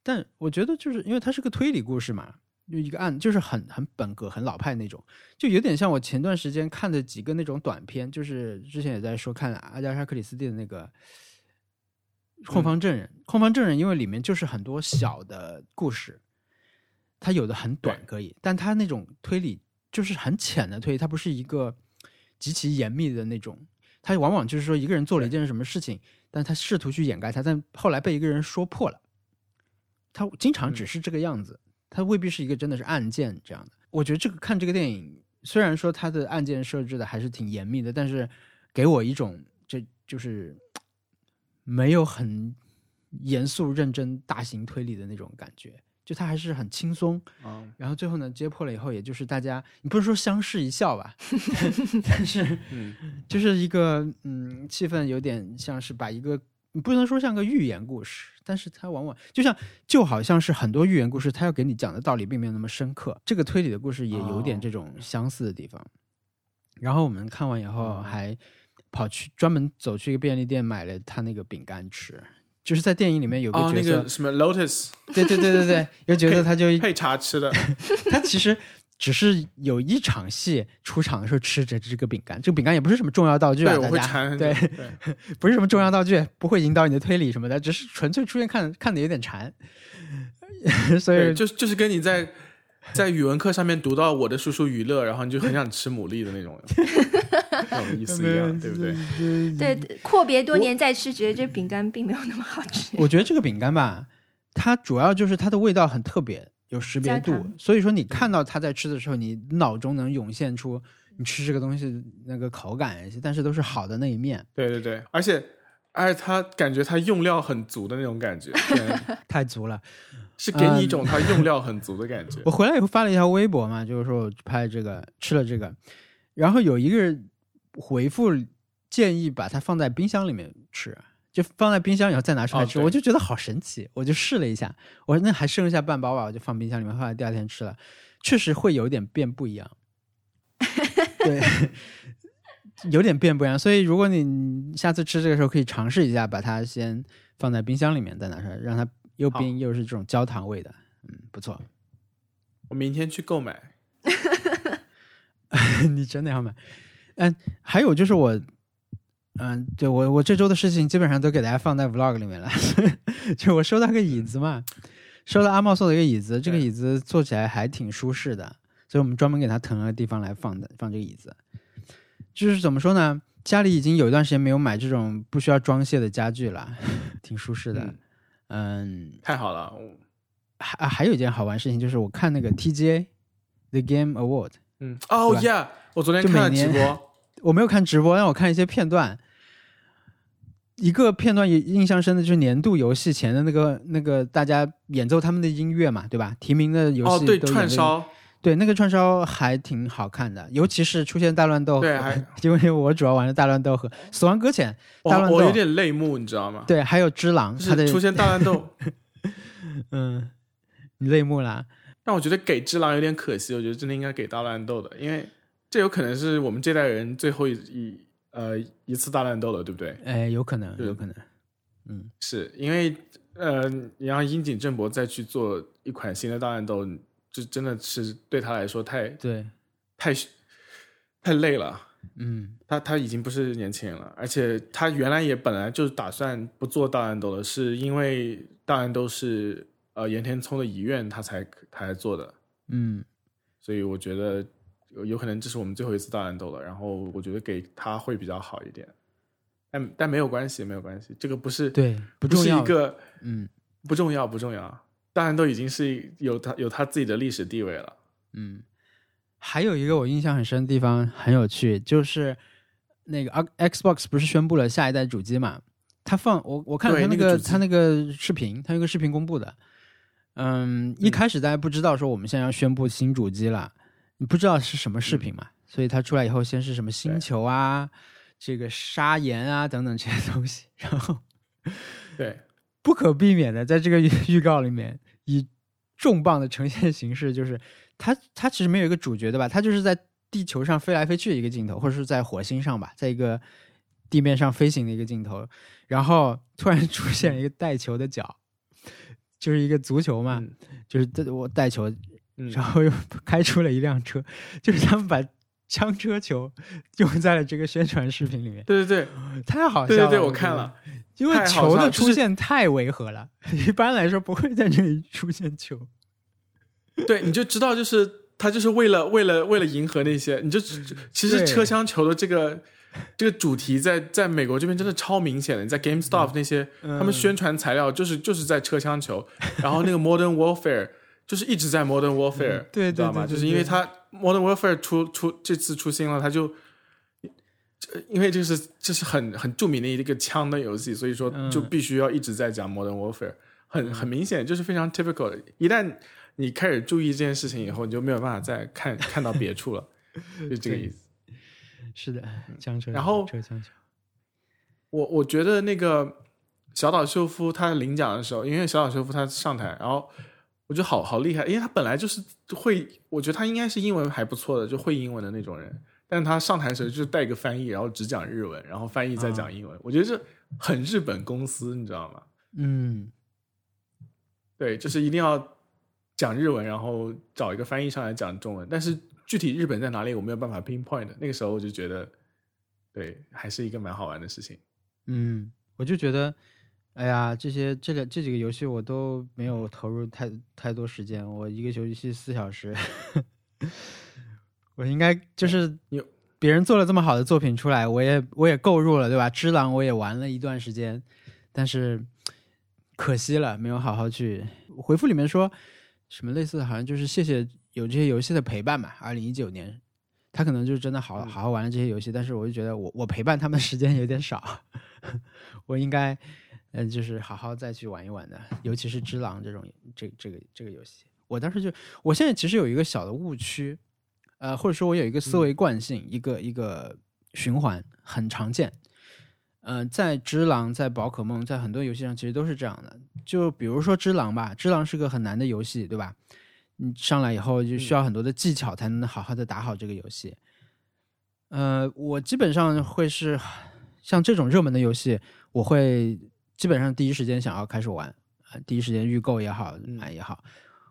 但我觉得就是因为它是个推理故事嘛，就一个案，就是很很本格、很老派那种，就有点像我前段时间看的几个那种短片，就是之前也在说看阿加莎·克里斯蒂的那个《控方证人》。控方证人》因为里面就是很多小的故事，它有的很短可以，但它那种推理就是很浅的推理，它不是一个极其严密的那种。它往往就是说一个人做了一件什么事情，但他试图去掩盖它，但后来被一个人说破了。他经常只是这个样子，他未必是一个真的是案件这样的。我觉得这个看这个电影，虽然说它的案件设置的还是挺严密的，但是给我一种这就是没有很严肃认真大型推理的那种感觉，就他还是很轻松。嗯然后最后呢，揭破了以后，也就是大家，你不是说相视一笑吧，但是嗯，就是一个嗯，气氛有点像是把一个，你不能说像个寓言故事，但是它往往就像就好像是很多寓言故事，它要给你讲的道理并没有那么深刻。这个推理的故事也有点这种相似的地方。然后我们看完以后，哦还跑去专门走去一个便利店买了他那个饼干吃。就是在电影里面有个哦，角色，那个什么 Lotus 对对对对对，有角色他就配茶吃的，他其实只是有一场戏出场的时候吃着这个饼干，这个饼干也不是什么重要道具啊，对，我会大家馋，对，对，不是什么重要道具，不会引导你的推理什么的，只是纯粹出现看看的有点馋，所以，就是就是跟你在在语文课上面读到我的叔叔娱乐，然后你就很想吃牡蛎的那种那种意思一样，对不对？对，阔别多年再吃，觉得这饼干并没有那么好吃。我觉得这个饼干吧，它主要就是它的味道很特别，有识别度，所以说你看到它在吃的时候，你脑中能涌现出你吃这个东西那个口感，但是都是好的那一面，对对对，而且而且它感觉它用料很足的那种感觉，太足了。是给你一种它用料很足的感觉 我。回来以后发了一条微博嘛，就是说我拍这个吃了这个，然后有一个人回复建议把它放在冰箱里面吃，就放在冰箱以后再拿出来吃，哦我就觉得好神奇，我就试了一下，我说那还剩下半包吧，我就放冰箱里面，后来第二天吃了，确实会有点变不一样，对。有点变不一样，所以如果你下次吃这个时候可以尝试一下，把它先放在冰箱里面再拿出来，让它又好冰又是这种焦糖味的，嗯，不错。我明天去购买。你真的要买？嗯，还有就是我，嗯，对我我这周的事情基本上都给大家放在 vlog 里面了。就我收到个椅子嘛，收到阿茂送的一个椅子，这个椅子坐起来还挺舒适的，所以我们专门给它腾了个地方来放的，放这个椅子。就是怎么说呢？家里已经有一段时间没有买这种不需要装卸的家具了，挺舒适的。嗯嗯，太好了，还啊还有一件好玩事情，就是我看那个 TGA The Game Award，嗯，哦对呀，我昨天看了直播，我没有看直播，但我看一些片段。一个片段也印象深的就是年度游戏前的那个那个大家演奏他们的音乐嘛，对吧？提名的游戏哦，对，串烧，对那个串烧还挺好看的，尤其是出现大乱斗，对还 因为我主要玩的大乱斗和死亡搁浅，大乱斗我我有点泪目，你知道吗？对，还有只狼，就他的是出现大乱斗，嗯，你泪目啦，但我觉得给只狼有点可惜。我觉得真的应该给大乱斗的，因为这有可能是我们这代人最后一一呃一次大乱斗了，对不对？哎，有可能，有可能，嗯，是因为呃，你让樱井正博再去做一款新的大乱斗，这真的是对他来说太对，太太累了。嗯。他他已经不是年轻人了，而且他原来也本来就是打算不做大乱斗了，是因为大乱斗是呃岩田聪的遗愿，他才他才做的，嗯，所以我觉得有有可能这是我们最后一次大乱斗了，然后我觉得给他会比较好一点，但但没有关系，没有关系，这个不是对，不不重要，是一个嗯。不重要不重要，大乱斗已经是有他有他自己的历史地位了，嗯，还有一个我印象很深的地方很有趣，就是那个 Xbox 不是宣布了下一代主机嘛？他放我我看了他那个他那个视频，他有个视频公布的。嗯，一嗯开始大家不知道说我们现在要宣布新主机了，你不知道是什么视频嘛，所以它出来以后先是什么星球啊，这个砂岩啊等等这些东西，然后对，不可避免的在这个预 预告里面以重磅的呈现形式，就是它它其实没有一个主角对吧？它就是在地球上飞来飞去的一个镜头，或者是在火星上吧，在一个地面上飞行的一个镜头，然后突然出现一个带球的脚，就是一个足球嘛，嗯就是带我带球，嗯，然后又 开出了一辆车，就是他们把枪车球用在了这个宣传视频里面，对对对太好笑了。对对对，我看了。因为球的出现太违和了，一般来说不会在这里出现球。对，你就知道，就是他就是为了为了为了迎合那些，你就其实车厢球的这个这个主题在在美国这边真的超明显的。你在 GameStop 那些、嗯他们宣传材料就是就是在车厢球，然后那个 Modern Warfare 就是一直在 Modern Warfare？对对对就是因为他 Modern Warfare 出出这次出新了，他就。这因为这是这是很很著名的一个枪的游戏，所以说嗯就必须要一直在讲 Modern Warfare，很很明显就是非常 typical 的。一旦你开始注意这件事情以后，你就没有办法再看看到别处了，就这个意思。是的，枪车，然后我我觉得那个小岛秀夫他领奖的时候，因为小岛秀夫他上台，然后我觉得好好厉害，因为他本来就是会，我觉得他应该是英文还不错的，就会英文的那种人。但他上台的时候就带个翻译，然后只讲日文，然后翻译再讲英文，我觉得这很日本公司，你知道吗？嗯，对，就是一定要讲日文，然后找一个翻译上来讲中文。但是具体日本在哪里，我没有办法 pinpoint。那个时候我就觉得，对，还是一个蛮好玩的事情。嗯，我就觉得，哎呀，这些这个这几个游戏我都没有投入太太多时间，我一个游戏四小时，我应该就是有别人做了这么好的作品出来，我也我也购入了，对吧？只狼我也玩了一段时间，但是可惜了，没有好好去回复里面说什么类似的，好像就是谢谢有这些游戏的陪伴嘛。二零一九年，他可能就真的好嗯好好玩了这些游戏，但是我就觉得我我陪伴他们的时间有点少，我应该嗯，就是好好再去玩一玩的，尤其是《只狼》这种这这个这个游戏。我当时就，我现在其实有一个小的误区，呃，或者说我有一个思维惯性，一个一个循环，很常见。呃，在《只狼》、在《宝可梦》、在很多游戏上，其实都是这样的。就比如说《只狼》吧，《只狼》是个很难的游戏，对吧？你上来以后就需要很多的技巧才能好好的打好这个游戏。呃，我基本上会是像这种热门的游戏，我会基本上第一时间想要开始玩，啊，第一时间预购也好，买也好，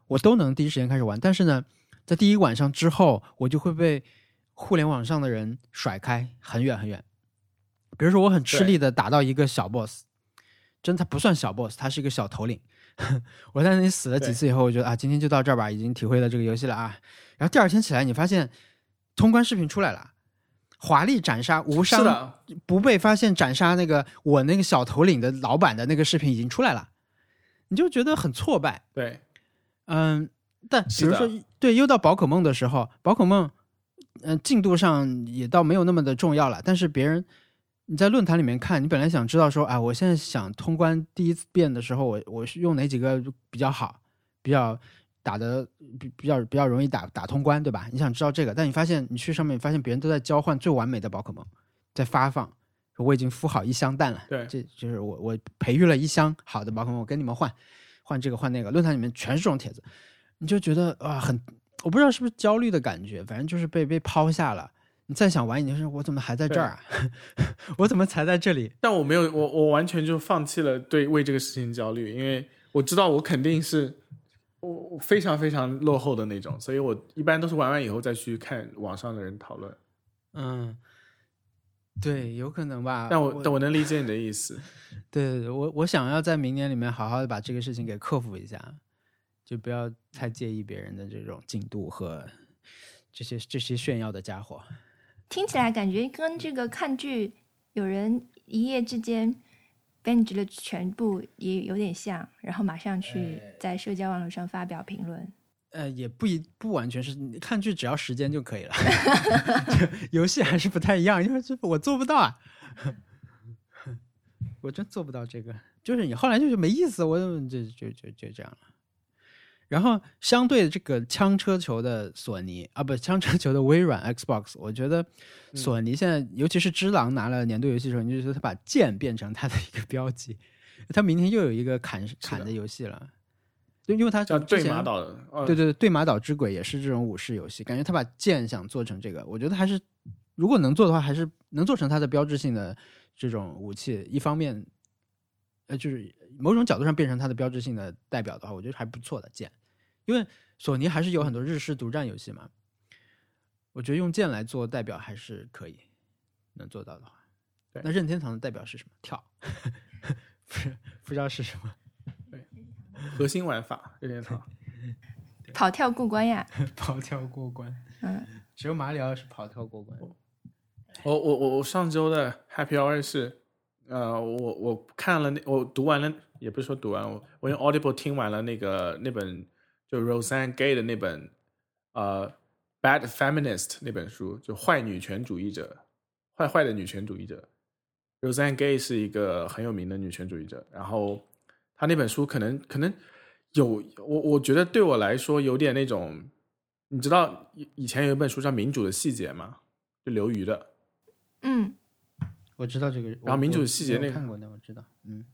我都能第一时间开始玩。但是呢，在第一晚上之后，我就会被互联网上的人甩开很远很远。比如说，我很吃力的打到一个小 boss，真他不算小 boss，他是一个小头领。我在那里死了几次以后，我觉得啊，今天就到这儿吧，已经体会了这个游戏了啊。然后第二天起来，你发现通关视频出来了，华丽斩杀无伤的，不被发现斩杀那个我那个小头领的老板的那个视频已经出来了，你就觉得很挫败。对，嗯，但比如说对，又到宝可梦的时候，宝可梦，嗯、进度上也倒没有那么的重要了，但是别人。你在论坛里面看，你本来想知道说，啊，我现在想通关第一遍的时候，我我是用哪几个比较好，比较打的比比较比较容易打打通关，对吧？你想知道这个，但你发现你去上面发现别人都在交换最完美的宝可梦，在发放，我已经孵好一箱蛋了，对这就是我我培育了一箱好的宝可梦，我跟你们换换这个换那个，论坛里面全是这种帖子，你就觉得啊很，我不知道是不是焦虑的感觉，反正就是被被抛下了。你再想玩，你就是我怎么还在这儿啊？我怎么才在这里？但我没有，我我完全就放弃了对为这个事情焦虑，因为我知道我肯定是我我非常非常落后的那种，所以我一般都是玩完以后再去看网上的人讨论。嗯，对，有可能吧。但我但我能理解你的意思。对对对，我我想要在明年里面好好的把这个事情给克服一下，就不要太介意别人的这种进度和这些这些炫耀的家伙。听起来感觉跟这个看剧有人一夜之间 binge 了全部也有点像，然后马上去在社交网络上发表评论。呃，也不一不完全是你看剧，只要时间就可以了。就游戏还是不太一样，因为这我做不到啊，我真做不到这个。就是你后来就是没意思，我就就就就这样了。然后相对这个枪车球的索尼啊，不 枪车球的微软 Xbox，我觉得索尼现在、尤其是《只狼》拿了年度游戏的时候，你就觉得他把剑变成他的一个标记，他明天又有一个砍砍的游戏了。就因为他叫对马岛的，哦对对对，对马岛之鬼也是这种武士游戏，感觉他把剑想做成这个，我觉得还是如果能做的话，还是能做成它的标志性的这种武器。一方面，呃，就是某种角度上变成它的标志性的代表的话，我觉得还不错的剑。因为索尼还是有很多日式独占游戏嘛，我觉得用剑来做代表还是可以，能做到的话。对那任天堂的代表是什么？跳，不是不知道是什么。对核心玩法任天堂。跑跳过关呀，跑跳过关，嗯，只有马里奥是跑跳过关。我我我我上周的 Happy Hour 是，呃，我我看了那我读完了，也不是说读完，我我用 Audible 听完了那个那本就 Roseanne Gay 的那本呃 Bad Feminist 那本书，就坏女权主义者，坏坏的女权主义者。Roseanne Gay 是一个很有名的女权主义者，然后她那本书可能可能有我我觉得对我来说有点那种，你知道以以前有一本书叫《民主的细节》吗？就刘瑜的。嗯，我知道这个，然后民主细节那个看过的，我知道，嗯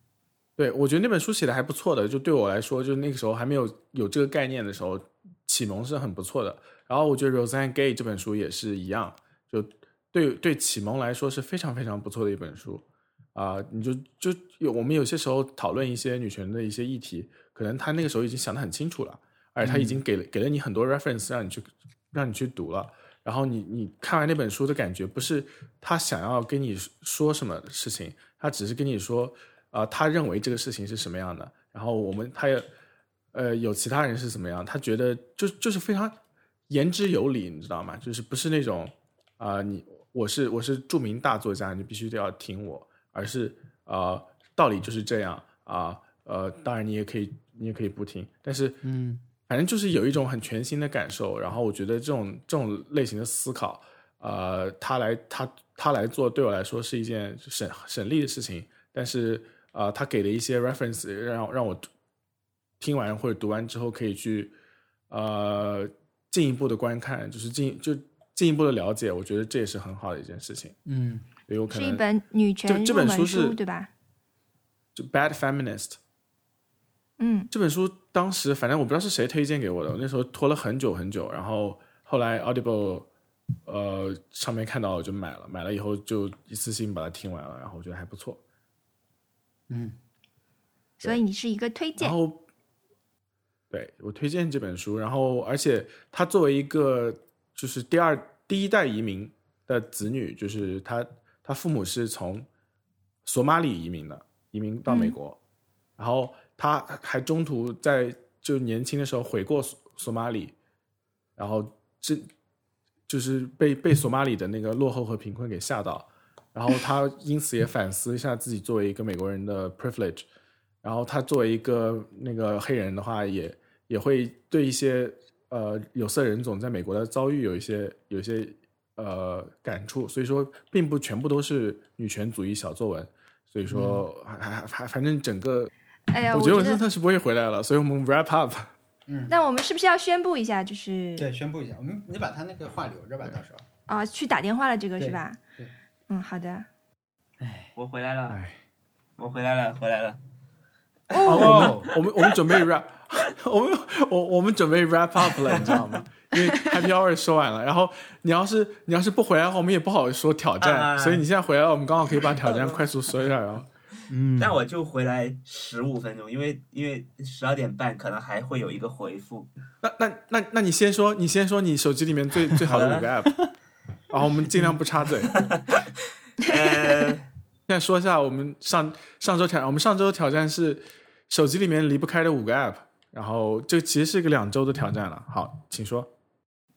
对，我觉得那本书写的还不错的，就对我来说，就那个时候还没有有这个概念的时候，启蒙是很不错的。然后我觉得 Roseanne Gay 这本书也是一样，就对对启蒙来说是非常非常不错的一本书啊、你就就有我们有些时候讨论一些女权的一些议题，可能他那个时候已经想得很清楚了，而且他已经给了、给了你很多 reference 让你去让你去读了。然后你你看完那本书的感觉，不是他想要跟你说什么事情，他只是跟你说，啊、他认为这个事情是什么样的，然后我们他也，呃，有其他人是怎么样，他觉得就就是非常言之有理，你知道吗？就是不是那种啊、你我是我是著名大作家，你必须得要听我，而是啊、道理就是这样啊，呃，当然你也可以你也可以不听，但是嗯反正就是有一种很全新的感受，然后我觉得这种这种类型的思考，呃，他来他他来做对我来说是一件省省力的事情，但是呃，他给的一些 reference 让让我听完或者读完之后可以去呃进一步的观看，就是进就进一步的了解，我觉得这也是很好的一件事情。嗯所以我可能是一本女权这这入门本书是对吧？就 Bad Feminist 嗯，这本书当时反正我不知道是谁推荐给我的，我那时候拖了很久很久，然后后来 Audible 呃上面看到我就买了，买了以后就一次性把它听完了，然后我觉得还不错。嗯。所以你是一个推荐。然，后，对我推荐这本书，然后而且他作为一个就是第二第一代移民的子女，就是他他父母是从索马里移民的，移民到美国，然后他还中途在就年轻的时候回过索索马里，然后这就是被被索马里的那个落后和贫困给吓到，然后他因此也反思一下自己作为一个美国人的 privilege。然后他作为一个那个黑人的话，也也会对一些呃有色人种在美国的遭遇有一些有一些呃感触，所以说并不全部都是女权主义小作文，所以说还还还反正整个，哎呀，我我觉得文森得，特是不会回来了，所以我们 wrap up。嗯那我们是不是要宣布一下，就是对，宣布一下，我们你把他那个话留着吧，到时候。啊、去打电话了，这个是对吧？对嗯，好的。哎。我回来了，哎，我回来了，回来了。哦，我们我们准备 wrap，我们我我们准备 wrap up 了，你知道吗？因为 Happy Hour 说完了，然后你要是你要是不回来的话，我们也不好说挑战，啊所以你现在回来了，我们刚好可以把挑战快速说一下，然后 嗯。但我就回来十五分钟，因为因为十二点半可能还会有一个回复。那那那那你先说，你先说你手机里面最最好的五个 app，然后我们尽量不插嘴。呃，现在说一下我们上上周挑，我们上周挑战是手机里面离不开的五个 app，然后这其实是一个两周的挑战了。好，请说。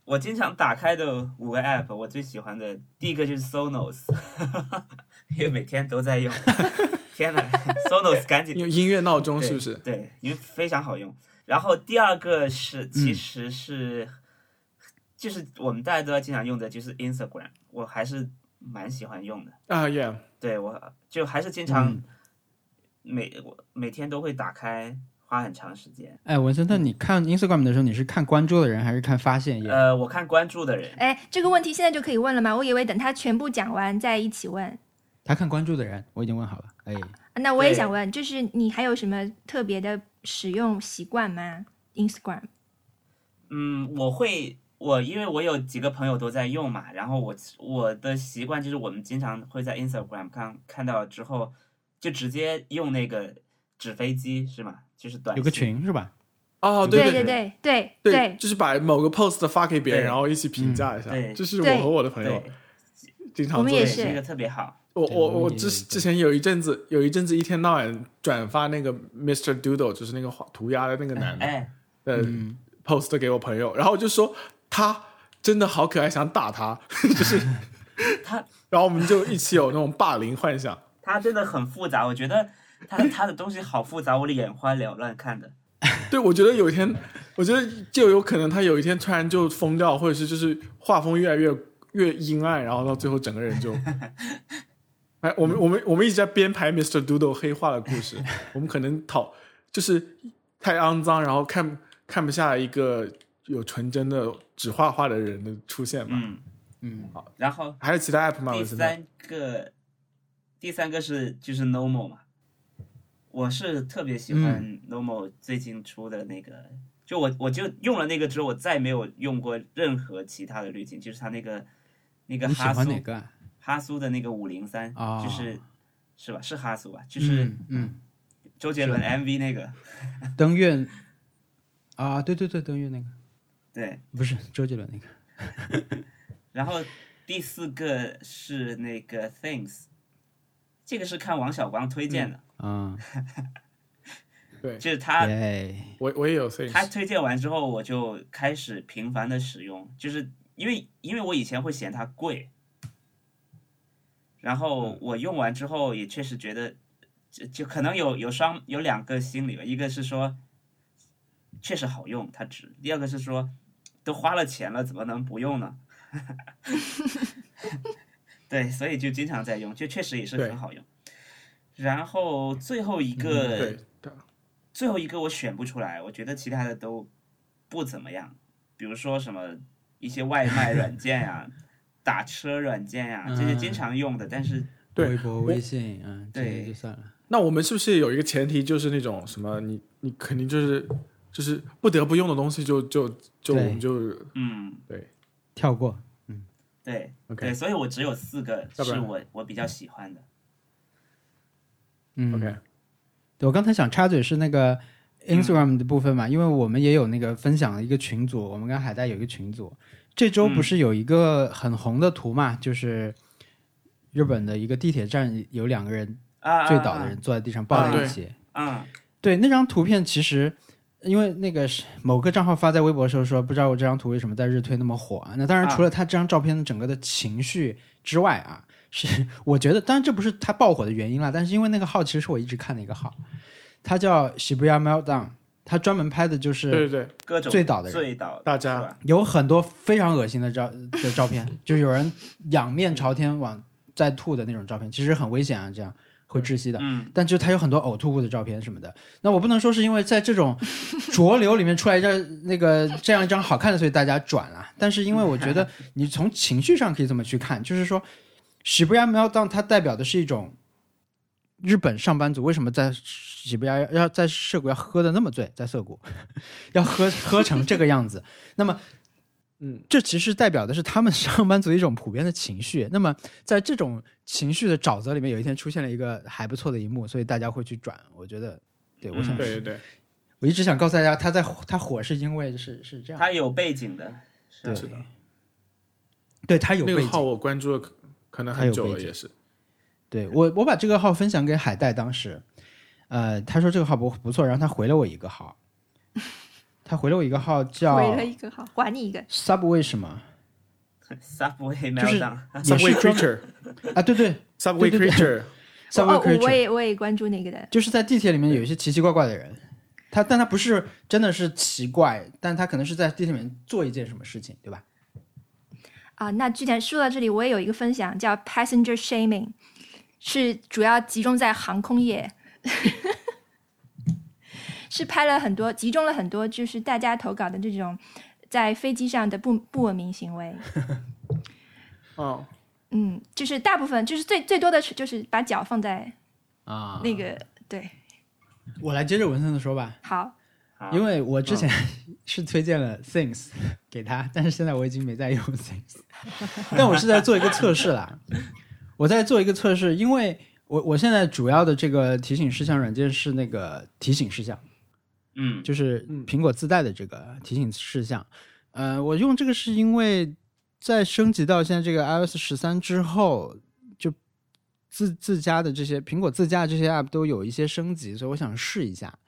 我经常打开的五个 app，我最喜欢的第一个就是 Sonos，因为每天都在用。天哪，Sonos 赶紧用音乐闹钟是不是？对，因为非常好用。然后第二个是，其实是，就是我们大家都要经常用的，就是 Instagram，我还是蛮喜欢用的。啊，yeah，对我就还是经常嗯每我每天都会打开，花很长时间。哎，文森特，你看 Instagram 的时候，你是看关注的人还是看发现页？呃，我看关注的人，哎，这个问题现在就可以问了吗？我以为等他全部讲完再一起问。他看关注的人，我已经问好了。哎，那我也想问，就是你还有什么特别的使用习惯吗？Instagram？嗯，我会我因为我有几个朋友都在用嘛，然后我我的习惯就是我们经常会在 Instagram 看看到之后，就直接用那个纸飞机是吗？就是短有个群是吧？哦，对对对对对对，就是把某个 post 发给别人，然后一起评价一下。对这是我和我的朋友经常做的我们也是这个特别好。我我我之之前有一阵子有一阵子一天到晚转发那个 Mr. Doodle，就是那个画涂鸦的那个男的哎，的嗯 post 给我朋友，然后我就说他真的好可爱，想打他，就是他，然后我们就一起有那种霸凌幻想。他真的很复杂，我觉得他他的东西好复杂，我眼花缭乱看的。对，我觉得有一天，我觉得就有可能他有一天突然就疯掉，或者是就是画风越来越越阴暗，然后到最后整个人就，哎，我们我们我们一直在编排 Mr. Doodle 黑化的故事，我们可能讨就是太肮脏，然后看看不下一个有纯真的只画画的人的出现嘛。嗯，嗯，好然后还有其他 app 吗？第三个，第三个是就是 Normal 嘛，我是特别喜欢嗯 Normal 最近出的那个，就我我就用了那个之后，我再没有用过任何其他的滤镜，就是它那个那个哈苏欢哪个啊？哈苏的那个五零三，哦就是是吧？是哈苏吧？就是嗯嗯，周杰伦 MV 那个，登月啊，对对对，登月那个对。不是周杰伦那个。然后第四个是那个 Things，这个是看王小光推荐的，嗯，对。就是他耶，我我也有 things，他推荐完之后，我就开始频繁的使用，就是因为因为我以前会嫌它贵，然后我用完之后也确实觉得，就就可能有有双有两个心理吧，一个是说确实好用，它值；第二个是说都花了钱了，怎么能不用呢？对，所以就经常在用，就确实也是很好用。然后最后一个，嗯对，对最后一个我选不出来，我觉得其他的都不怎么样。比如说什么一些外卖 软件呀、打车软件呀，这些经常用的，但是对微博、微信，嗯，这些对就算了。那我们是不是有一个前提，就是那种什么，你你肯定就是就是不得不用的东西就，就就对我们就嗯对，跳过嗯，对 OK 对，所以我只有四个是我我比较喜欢的。嗯 OK。对我刚才想插嘴是那个 Instagram 的部分嘛，因为我们也有那个分享了一个群组，我们跟海带有一个群组。这周不是有一个很红的图嘛，就是日本的一个地铁站有两个人啊，醉倒的人坐在地上抱在一起。啊，对，那张图片其实。因为那个是某个账号发在微博的时候说，不知道我这张图为什么在日推那么火啊？那当然，啊除了他这张照片的整个的情绪之外啊，是我觉得，当然这不是他爆火的原因啦。但是因为那个号其实是我一直看的一个号，他叫 Shibuya Meltdown，他专门拍的就是对对对，各种醉倒的人醉倒，大家有很多非常恶心的照的照片，就是有人仰面朝天往在吐的那种照片，其实很危险啊，这样会窒息的。嗯，但就他有很多呕吐物的照片什么的。那我不能说是因为在这种浊流里面出来一张那个这样一张好看的，所以大家转了。但是因为我觉得你从情绪上可以这么去看，就是说喜不亚 meltdown 它代表的是一种日本上班族为什么在喜不亚要在涩谷要喝的那么醉，在涩谷 要喝喝成这个样子。那么嗯，这其实代表的是他们 上班族一种普遍的情绪。那么在这种情绪的沼泽里面，有一天出现了一个还不错的一幕，所以大家会去转。我觉得，对我想，嗯对对对，我一直想告诉大家，他在他火是因为是是这样，他有背景的，对是的，对他有背景。那个号我关注了可可能很久了，也是。对我我把这个号分享给海带，当时，呃，他说这个号不不错，然后他回了我一个号，他回了我一个号叫回了一个号，还你一个。Subway 什么 Subway 就是 Meltdown，也 Subway 是 Creature，Subway 啊？对对 Creature，，Subway 哦，我 Creature，我也我也关注那个的。就是在地铁里面有一些奇奇怪怪的人，他但他不是真的是奇怪，但他可能是在地铁里面做一件什么事情，对吧？啊，那之前说到这里，我也有一个分享叫 passenger shaming，是主要集中在航空业，是拍了很多，集中了很多，就是大家投稿的这种在飞机上的不不文明行为。哦，嗯，就是大部分，就是最最多的是就是把脚放在啊。那个、对，我来接着文森的说吧，好，好。因为我之前 是推荐了 Things 给他，但是现在我已经没在用 Things，但我是在做一个测试啦。我在做一个测试，因为我我现在主要的这个提醒事项软件是那个提醒事项，嗯，就是苹果自带的这个提醒事项。呃，我用这个是因为在升级到现在这个 iOS 十三之后，就自自家的这些苹果自家的这些 app 都有一些升级，所以我想试一下。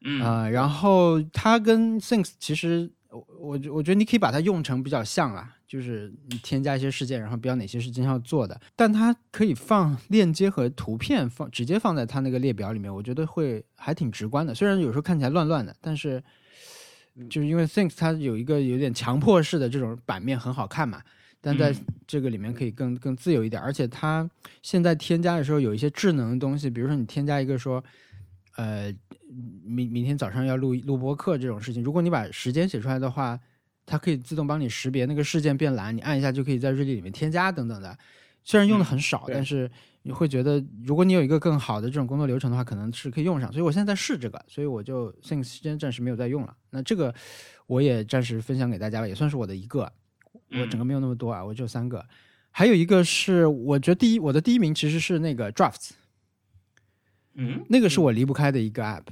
嗯啊、然后它跟 Things 其实我我我觉得你可以把它用成比较像啦，就是你添加一些事件，然后标哪些是今天要做的，但它可以放链接和图片放直接放在它那个列表里面，我觉得会还挺直观的。虽然有时候看起来乱乱的，但是就是因为 Things 它有一个有点强迫式的这种版面很好看嘛。但在嗯这个里面可以更更自由一点，而且它现在添加的时候有一些智能的东西，比如说你添加一个说，呃，明明天早上要录录播课这种事情，如果你把时间写出来的话，它可以自动帮你识别那个事件变蓝，你按一下就可以在日历里面添加等等的。虽然用的很少，对但是你会觉得，如果你有一个更好的这种工作流程的话，可能是可以用上。所以我现在在试这个，所以我就 Things 间暂时没有在用了。那这个我也暂时分享给大家吧，也算是我的一个。我整个没有那么多啊，我只有三个。还有一个是，我觉得第一，我的第一名其实是那个 Drafts，嗯那个是我离不开的一个 app。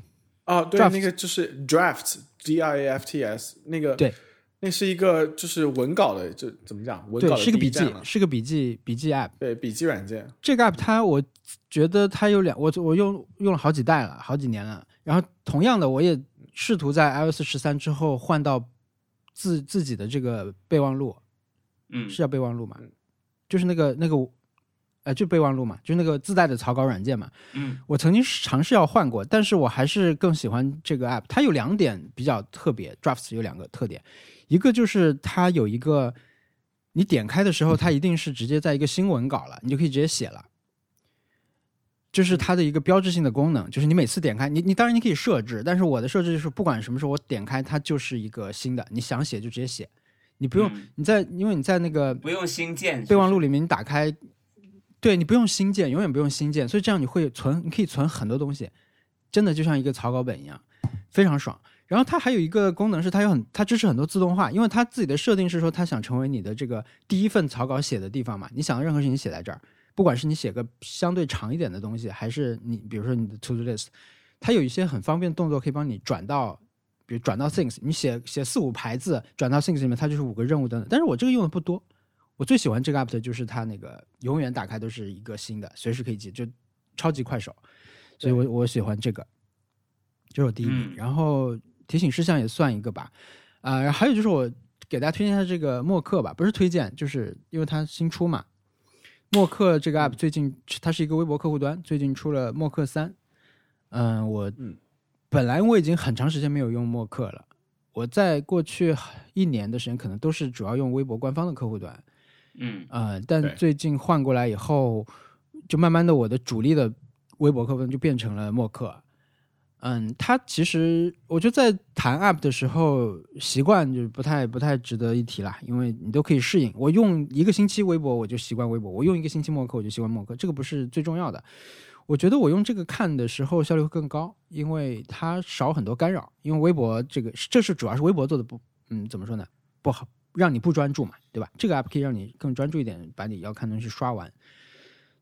哦，对 Drafts 那个就是 Draft D I A F T S 那个，对，那是一个就是文稿的，就怎么讲，文稿对，的是个笔记是个笔记笔记 app。对笔记软件，这个 app 它，我觉得它有两，我我用用了好几代了，好几年了。然后同样的，我也试图在 iOS 十三之后换到自自己的这个备忘录，嗯是叫备忘录吗？就是那个那个，呃，就备忘录嘛，就那个自带的草稿软件嘛。嗯我曾经尝试要换过，但是我还是更喜欢这个 app。它有两点比较特别，Drafts 有两个特点，一个就是它有一个，你点开的时候，它一定是直接在一个新闻稿了，你就可以直接写了。就是它的一个标志性的功能，就是你每次点开，你你当然你可以设置，但是我的设置就是不管什么时候我点开它就是一个新的，你想写就直接写，你不用、嗯你在因为你在那个不用新建备忘录里面你打开，对你不用新建，永远不用新建，所以这样你会存，你可以存很多东西，真的就像一个草稿本一样，非常爽。然后它还有一个功能是它有很它支持很多自动化，因为它自己的设定是说它想成为你的这个第一份草稿写的地方嘛，你想的任何事情写在这儿，不管是你写个相对长一点的东西，还是你比如说你的 to do list，它有一些很方便的动作可以帮你转到。比如转到 things，你写写四五排字转到 things 里面，它就是五个任务等等。但是我这个用的不多，我最喜欢这个 app 的就是它那个永远打开都是一个新的，随时可以记，就超级快手，所以我我喜欢这个，这是我第一名。嗯然后提醒事项也算一个吧，啊、还有就是我给大家推荐一下这个默克吧，不是推荐，就是因为它新出嘛。默克这个 app 最近它是一个微博客户端，最近出了默克三。嗯，我嗯本来我已经很长时间没有用默克了，我在过去一年的时间可能都是主要用微博官方的客户端。嗯呃，但最近换过来以后，就慢慢的我的主力的微博客户端就变成了默克。嗯，它其实我觉得在谈 app 的时候，习惯就是不太不太值得一提啦，因为你都可以适应。我用一个星期微博我就习惯微博，我用一个星期默克我就习惯默克，这个不是最重要的。我觉得我用这个看的时候效率会更高，因为它少很多干扰。因为微博这个这是主要是微博做的不，嗯，怎么说呢？不好，让你不专注嘛，对吧？这个 app 可以让你更专注一点，把你要看的东西刷完，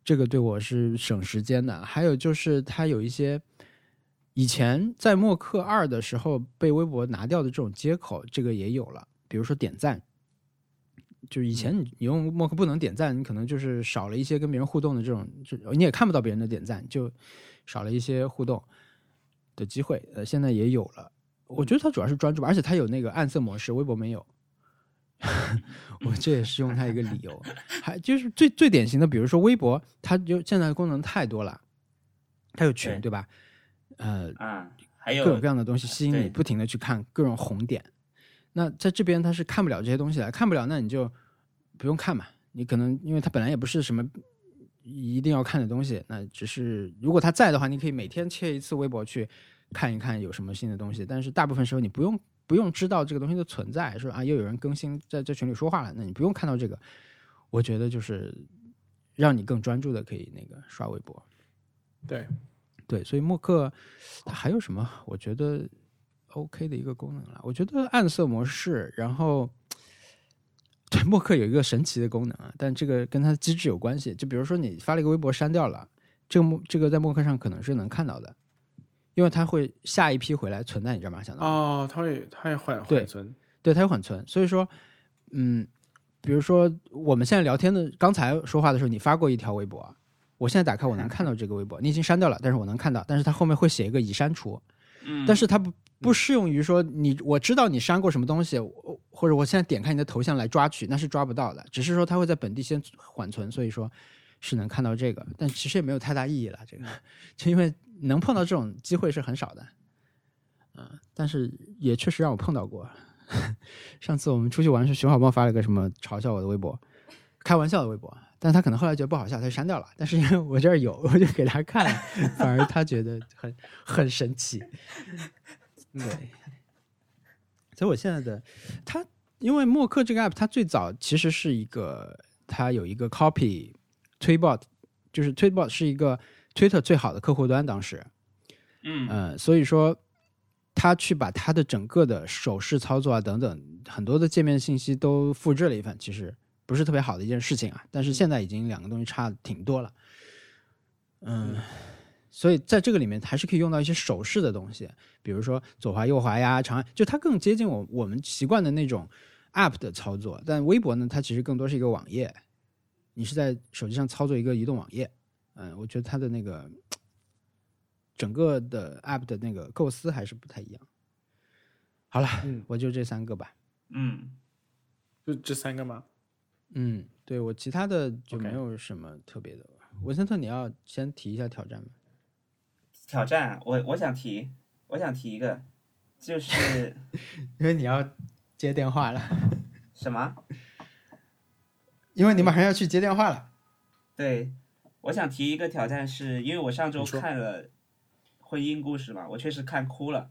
这个对我是省时间的。还有就是它有一些以前在默克二的时候被微博拿掉的这种接口，这个也有了，比如说点赞。就是以前你你用默克不能点赞，你可能就是少了一些跟别人互动的这种，就你也看不到别人的点赞，就少了一些互动的机会。呃，现在也有了。我觉得它主要是专注吧，而且它有那个暗色模式，微博没有。我这也是用它一个理由，还就是最最典型的，比如说微博，它就现在的功能太多了，它有群，对对吧？呃，啊，还有各种各样的东西吸引你不停的去看各种红点。那在这边它是看不了这些东西的，看不了，那你就不用看嘛。你可能因为它本来也不是什么一定要看的东西，那只是如果它在的话，你可以每天切一次微博去看一看有什么新的东西。但是大部分时候你不用不用知道这个东西的存在，说啊又有人更新在这群里说话了，那你不用看到这个。我觉得就是让你更专注的可以那个刷微博。对，对，所以默克它还有什么？我觉得 OK 的一个功能了。我觉得暗色模式，然后对默克有一个神奇的功能啊，但这个跟它的机制有关系。就比如说你发了一个微博删掉了，这个默这个在默克上可能是能看到的，因为它会下一批回来存在你这儿嘛，相当于。哦，它会它会缓缓存，对，它有缓存。所以说，嗯，比如说我们现在聊天的，刚才说话的时候，你发过一条微博，我现在打开我能看到这个微博，你已经删掉了，但是我能看到，但是它后面会写一个已删除，嗯，但是它不不适用于说你我知道你删过什么东西，或者我现在点开你的头像来抓取，那是抓不到的，只是说它会在本地先缓存，所以说是能看到这个，但其实也没有太大意义了，这个。就因为能碰到这种机会是很少的，嗯、但是也确实让我碰到过。上次我们出去玩时，熊小猫发了个什么嘲笑我的微博，开玩笑的微博，但他可能后来觉得不好笑，他就删掉了。但是因为我这儿有，我就给他看，反而他觉得很很神奇。对，所以我现在的他，因为默克这个 app，它最早其实是一个，它有一个 copy t w e e b o t 就是 t w e e b o t 是一个 Twitter 最好的客户端，当时，嗯呃，所以说他去把他的整个的手势操作啊等等很多的界面信息都复制了一份，其实不是特别好的一件事情啊。但是现在已经两个东西差挺多了，嗯，所以在这个里面还是可以用到一些手势的东西，比如说左滑右滑呀，长按，就它更接近我我们习惯的那种 App 的操作。但微博呢，它其实更多是一个网页，你是在手机上操作一个移动网页。嗯，我觉得它的那个整个的 App 的那个构思还是不太一样。好了，嗯我就这三个吧。嗯，就这三个吗？嗯，对我其他的就没有什么特别的。文森特，你要先提一下挑战吗？挑战，我我想提，我想提一个，就是 因为你要接电话了，什么？因为你马上要去接电话了。对，我想提一个挑战是，因为我上周看了婚姻故事嘛，我确实看哭了，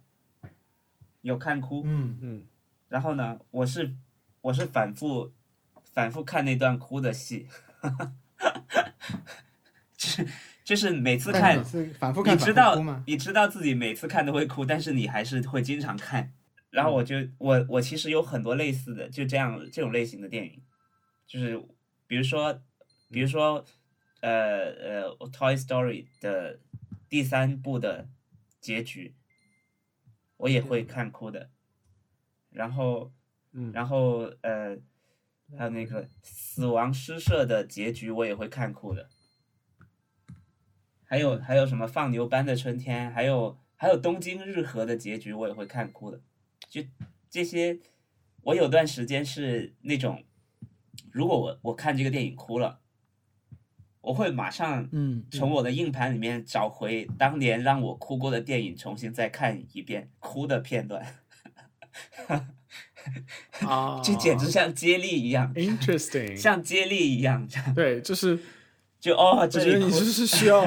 有看哭。嗯嗯，然后呢，我是我是反复反复看那段哭的戏，就是就是每次看每，次反复你知道？你知道自己每次看都会哭，但是你还是会经常看。然后我就我我其实有很多类似的就这样这种类型的电影，就是比如说比如说呃呃《Toy Story》的第三部的结局，我也会看哭的。然后嗯然后呃还有那个死亡诗社的结局，我也会看哭的。还有还有什么放牛班的春天，还有还有东京日和的结局，我也会看哭的。就这些，我有段时间是那种，如果我我看这个电影哭了，我会马上嗯，从我的硬盘里面找回当年让我哭过的电影，重新再看一遍哭的片段，啊，就简直像接力一样，interesting，像接力一样，这样对，就是 就哦，我觉得这里哭你是是需要，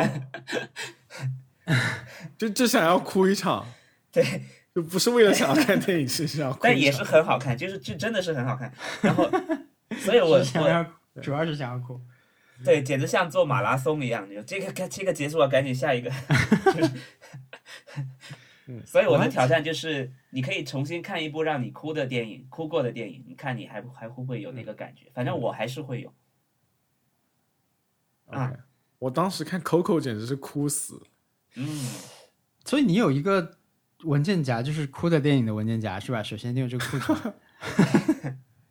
就就想要哭一场，对，就不是为了想要看电影，是想要哭。但也是很好看，就是就真的是很好看。然后，所以我我是想要主要是想要哭。对，简直像做马拉松一样，就这个这个结束了，赶紧下一个。就是 所以我的挑战就是，你可以重新看一部让你哭的电影，哭过的电影，你看你还还会不会有那个感觉？反正我还是会有。啊我当时看 Coco 简直是哭死，嗯，所以你有一个文件夹，就是哭的电影的文件夹是吧？首先你有这个库存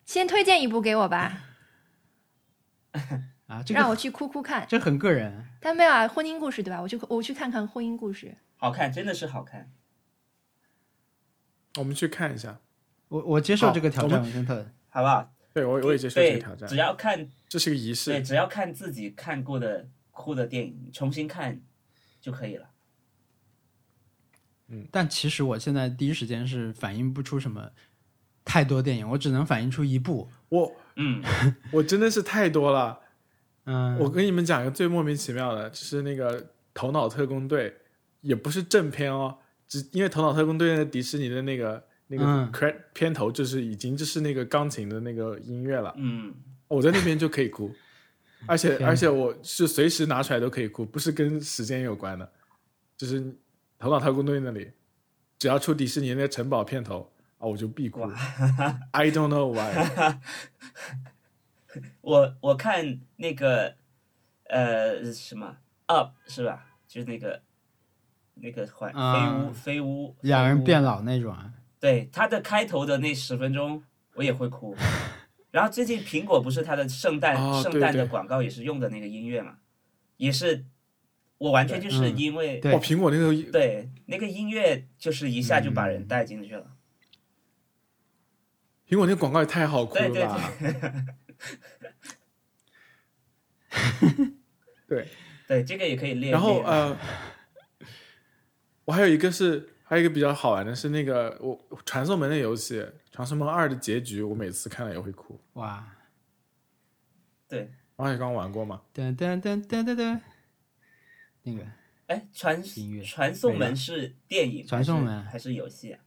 先推荐一部给我吧，啊，这个让我去哭哭看。这很个人。但没有啊，婚姻故事对吧？我去我去看看婚姻故事。好看，真的是好看。我们去看一下。我我接受这个挑战，我们文森特。好不好？对我我也接受这个挑，战只，要看这是个仪式对，只要看自己看过的哭的电影，重新看就可以了。嗯但其实我现在第一时间是反映不出什么太多电影，我只能反映出一部。我嗯，我真的是太多了。嗯，我跟你们讲一个最莫名其妙的，就是那个《头脑特工队》，也不是正片哦，只因为《头脑特工队》的迪士尼的那个那个嗯。cre- 片头就是已经就是那个钢琴的那个音乐了，嗯，我在那边就可以哭，而且而且我是随时拿出来都可以哭，不是跟时间有关的，就是《头脑特工队》那里，只要出迪士尼那个城堡片头啊，我就必哭。I don't know why。我我看那个呃什么 Up 是吧？就是那个那个环飞啊屋飞屋，两人变老那种啊。对它的开头的那十分钟，我也会哭。然后最近苹果不是它的圣诞、哦圣诞的广告也是用的那个音乐嘛，也是我完全就是嗯因为、对哇，苹果那个对那个音乐就是一下就把嗯人带进去了。苹果那个广告也太好哭对对了吧？对，对，这个也可以练。然后呃，我还有一个是，还有一个比较好玩的是那个我传送门的游戏，传送门二的结局，我每次看了也会哭。哇，对，王小刚玩过吗？噔噔噔噔噔噔，那个。哎，传传送门是电影传送门。还是游戏啊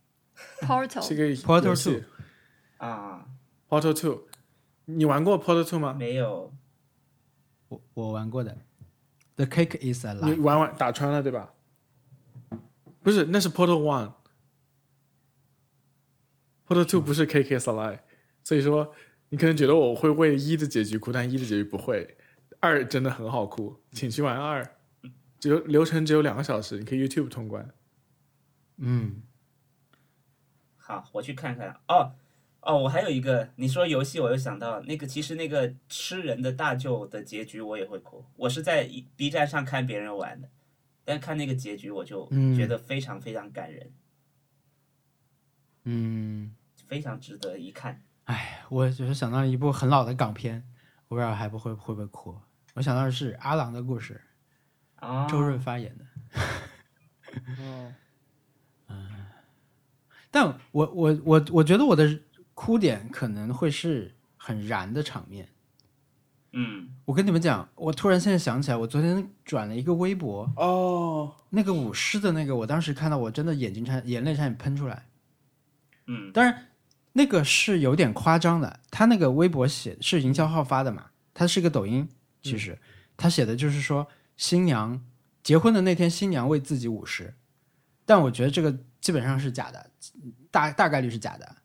？Portal。一个 Portal Two 啊，Portal Two，你玩过 Portal Two 吗？没有，我我玩过的，The Cake is a lie。你。玩完打穿了对吧？不是，那是 Portal One。Portal Two 不是 KK s Alive，所以说你可能觉得我会为一的结局哭，但一的结局不会。二真的很好哭，请去玩二，只有流程只有两个小时，你可以 YouTube 通关。嗯，好，我去看看。哦哦，我还有一个，你说游戏，我又想到那个，其实那个吃人的大舅的结局我也会哭。我是在 B 站上看别人玩的，但看那个结局我就嗯觉得非常非常感人，嗯，非常值得一看。哎，我只是想到一部很老的港片，我不知道还不会会不会哭。我想到的是阿郎的故事，啊，周润发演的。哦，但我我我我觉得我的哭点可能会是很燃的场面，嗯，我跟你们讲，我突然现在想起来，我昨天转了一个微博，哦，那个舞狮的那个，我当时看到我真的眼睛差眼泪差点喷出来。嗯，当然，那个是有点夸张的，他那个微博写是营销号发的嘛，他是一个抖音，其实、他写的就是说新娘结婚的那天，新娘为自己舞狮，但我觉得这个基本上是假的，大大概率是假的。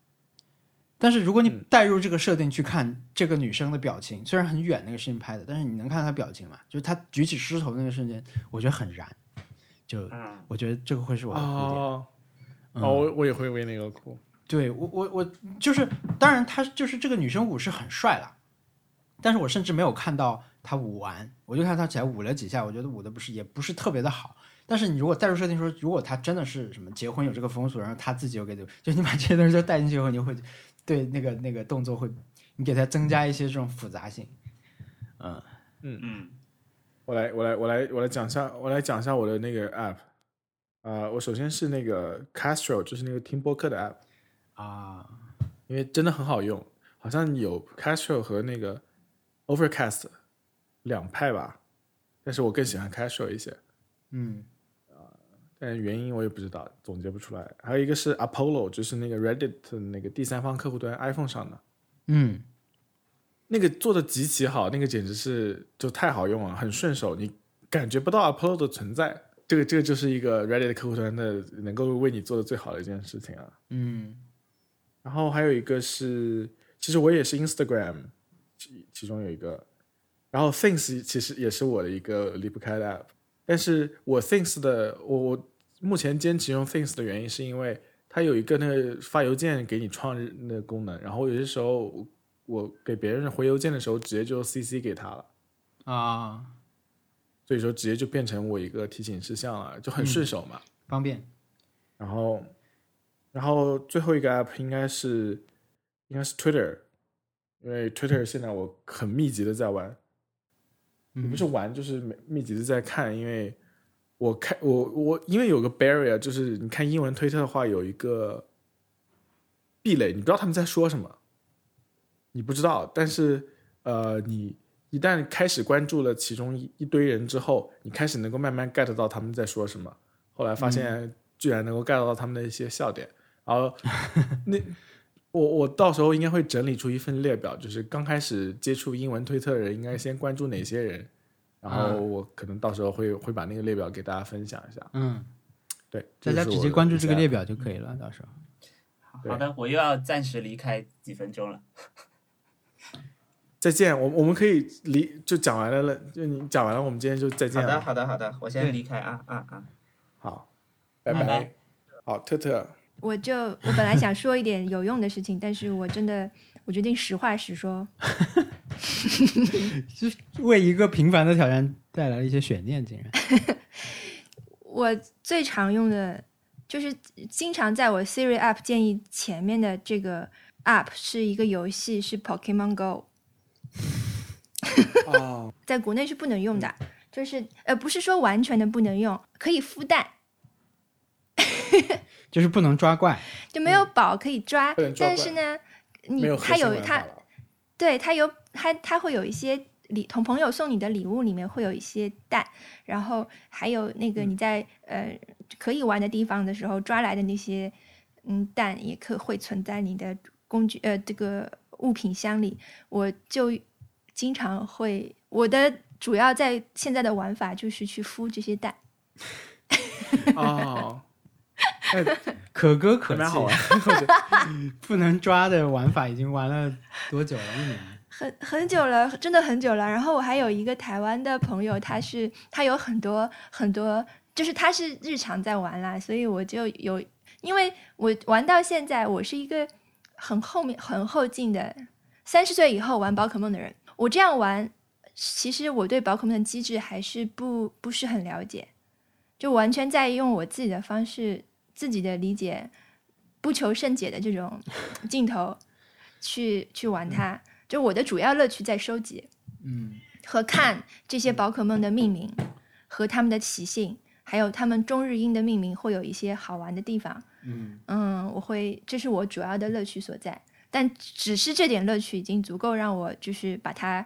但是如果你带入这个设定去看这个女生的表情，虽然很远那个视频拍的，但是你能看到她表情嘛？就是她举起狮头那个瞬间，我觉得很燃，就嗯，我觉得这个会是我的哭点。哦，嗯哦，我我也会为那个哭。对我我我就是，当然她就是这个女生舞是很帅了，但是我甚至没有看到她舞完，我就看她起来舞了几下，我觉得舞的不是也不是特别的好。但是你如果带入设定说，如果她真的是什么结婚有这个风俗，然后她自己又给就就你把这些东西都带进去以后，你会对那个那个动作会，你给它增加一些这种复杂性。嗯嗯。嗯，我来，我来，我来，我来讲一下，我来讲一下我的那个 app。啊、我首先是那个 Castro，就是那个听播客的 app，啊，因为真的很好用，好像有 Castro 和那个 Overcast 两派吧，但是我更喜欢 Castro 一些，嗯但原因我也不知道，总结不出来。还有一个是 Apollo，就是那个 Reddit 的那个第三方客户端 iPhone 上的，嗯那个做的极其好，那个简直是就太好用了，很顺手，你感觉不到 Apollo 的存在。这个这个就是一个 Reddit 客户端的能够为你做的最好的一件事情啊。嗯然后还有一个是，其实我也是 Instagram，其其中有一个，然后 Things 其实也是我的一个离不开的 app，但是我 Things 的我我目前坚持用 Things 的原因是因为它有一个那个发邮件给你创日那个功能，然后有些时候我给别人回邮件的时候直接就 CC 给他了。啊，所以说直接就变成我一个提醒事项了，就很顺手嘛。方便。然后，然后最后一个 app 应该是应该是 Twitter，因为 Twitter 现在我很密集的在玩，也不是玩，就是密密集的在看，因为我看我我因为有个 barrier，就是你看英文推特的话有一个壁垒，你不知道他们在说什么，你不知道，但是呃，你一旦开始关注了其中一一堆人之后，你开始能够慢慢 get 到他们在说什么，后来发现居然能够 get 到他们的一些笑点，然后 那我我到时候应该会整理出一份列表，就是刚开始接触英文推特的人应该先关注哪些人，然后我可能到时候会会把那个列表给大家分享一下。嗯，对，大家直接关注这个列表就可以了，到时候。好的，我又要暂时离开几分钟了。再见，我我们可以离就讲完了了，就你讲完了，我们今天就再见好的，了。好的，好的，我先离开啊啊啊！好，拜拜拜好，特特，我就我本来想说一点有用的事情，但是我真的我决定实话实说。为一个平凡的挑战带来了一些悬念，竟然。我最常用的就是经常在我 Siri app 建议前面的这个 app 是一个游戏，是 Pokemon Go，哦，在国内是不能用的，就是呃不是说完全的不能用，可以孵蛋，就是不能抓怪。就没有宝可以抓，但是呢，你它有它对，它有它它会有一些礼，同朋友送你的礼物里面会有一些蛋，然后还有那个你在、呃可以玩的地方的时候抓来的那些嗯蛋，也可会存在你的工具呃这个物品箱里。我就经常会我的主要在现在的玩法就是去孵这些蛋。哦，可歌可泣 不能抓的玩法已经玩了多久了？一年。很很久了，真的很久了。然后我还有一个台湾的朋友，他是他有很多很多，就是他是日常在玩啦，所以我就有，因为我玩到现在，我是一个很后面很后进的，三十岁以后玩宝可梦的人。我这样玩，其实我对宝可梦的机制还是不不是很了解，就完全在用我自己的方式、自己的理解，不求甚解的这种镜头去去玩它。就我的主要乐趣在收集嗯和看这些宝可梦的命名和它们的习性，还有它们中日英的命名会有一些好玩的地方。嗯嗯，我会，这是我主要的乐趣所在。但只是这点乐趣已经足够让我就是把它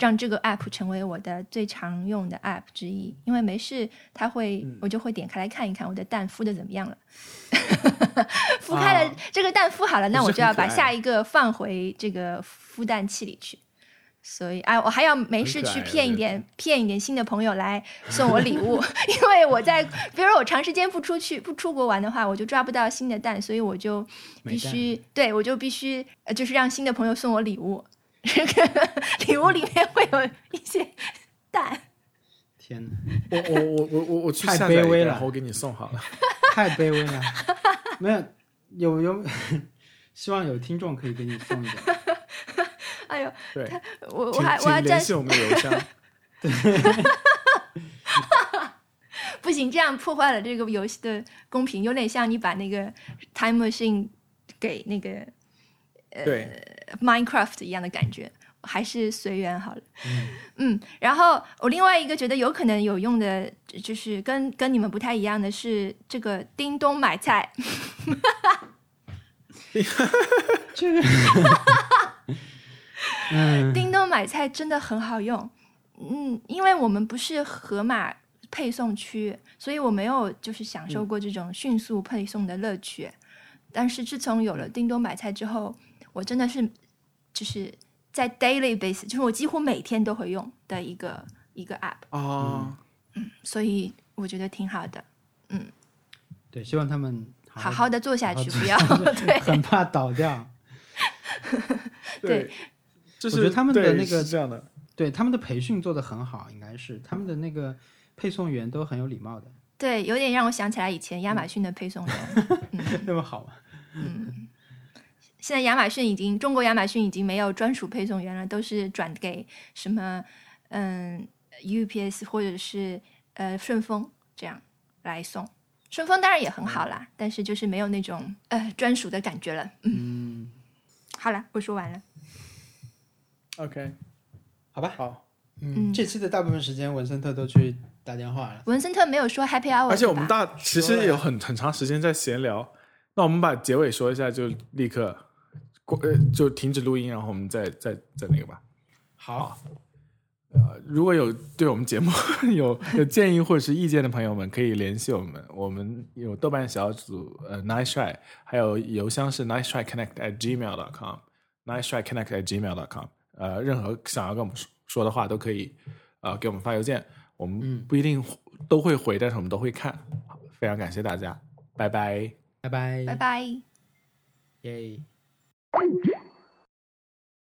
让这个 app 成为我的最常用的 app 之一，因为没事它会、嗯。我就会点开来看一看我的蛋孵的怎么样了。孵开了、啊这个蛋孵好了，那我就要把下一个放回这个孵蛋器里去。所以，哎，我还要没事去骗一点骗一点新的朋友来送我礼物，因为我在，比如说我长时间不出去不出国玩的话，我就抓不到新的蛋，所以我就必须对我就必须呃，就是让新的朋友送我礼物，这 个礼物里面会有一些蛋。天哪，我我我我我我去太下载一个卑微了然后我给你送好了。太卑微了。没有，有有，希望有听众可以给你送一点。哎呦，对，我我还我还暂请联系我们的邮箱。对不行，这样破坏了这个游戏的公平，有点像你把那个 time machine 给那个呃对，Minecraft 一样的感觉，还是随缘好了。嗯然后我另外一个觉得有可能有用的，就是跟跟你们不太一样的是这个叮咚买菜，这个，嗯，叮咚买菜真的很好用。嗯，因为我们不是盒马配送区，所以我没有就是享受过这种迅速配送的乐趣。但是自从有了叮咚买菜之后，我真的是就是在 daily basis，就是我几乎每天都会用的一个一个 app，哦，所以我觉得挺好的。嗯对，希望他们好好的做下去，好不要 对很怕倒掉。对，就是我觉得他们的那个这样的，对他们的培训做的很好，应该是他们的那个配送员都很有礼貌的，对，有点让我想起来以前亚马逊的配送员。那么好嘛？现在亚马逊已经，中国亚马逊已经没有专属配送员了，都是转给什么嗯 UPS 或者是呃顺丰这样来送。顺丰当然也很好啦，但是就是没有那种呃专属的感觉了。嗯，嗯，好了，我说完了。OK，好吧，好。嗯，这期的大部分时间文森特都去打电话了。文森特没有说 Happy Hour，而且我们大其实有很很长时间在闲聊，那我们把结尾说一下，就立刻过呃就停止录音，然后我们再再再那个吧。好，呃如果有对我们节目 有有建议或者是意见的朋友们，可以联系我们。我们有豆瓣小组，呃，Nice Try，还有邮箱是 Nice Try Connect at gmail dot com，Nice Try Connect at gmail dot com。呃，任何想要跟我们说说的话都可以，呃，给我们发邮件。我们不一定都会回，但是我们都会看。非常感谢大家，拜拜。拜拜，拜拜。耶。Thank you.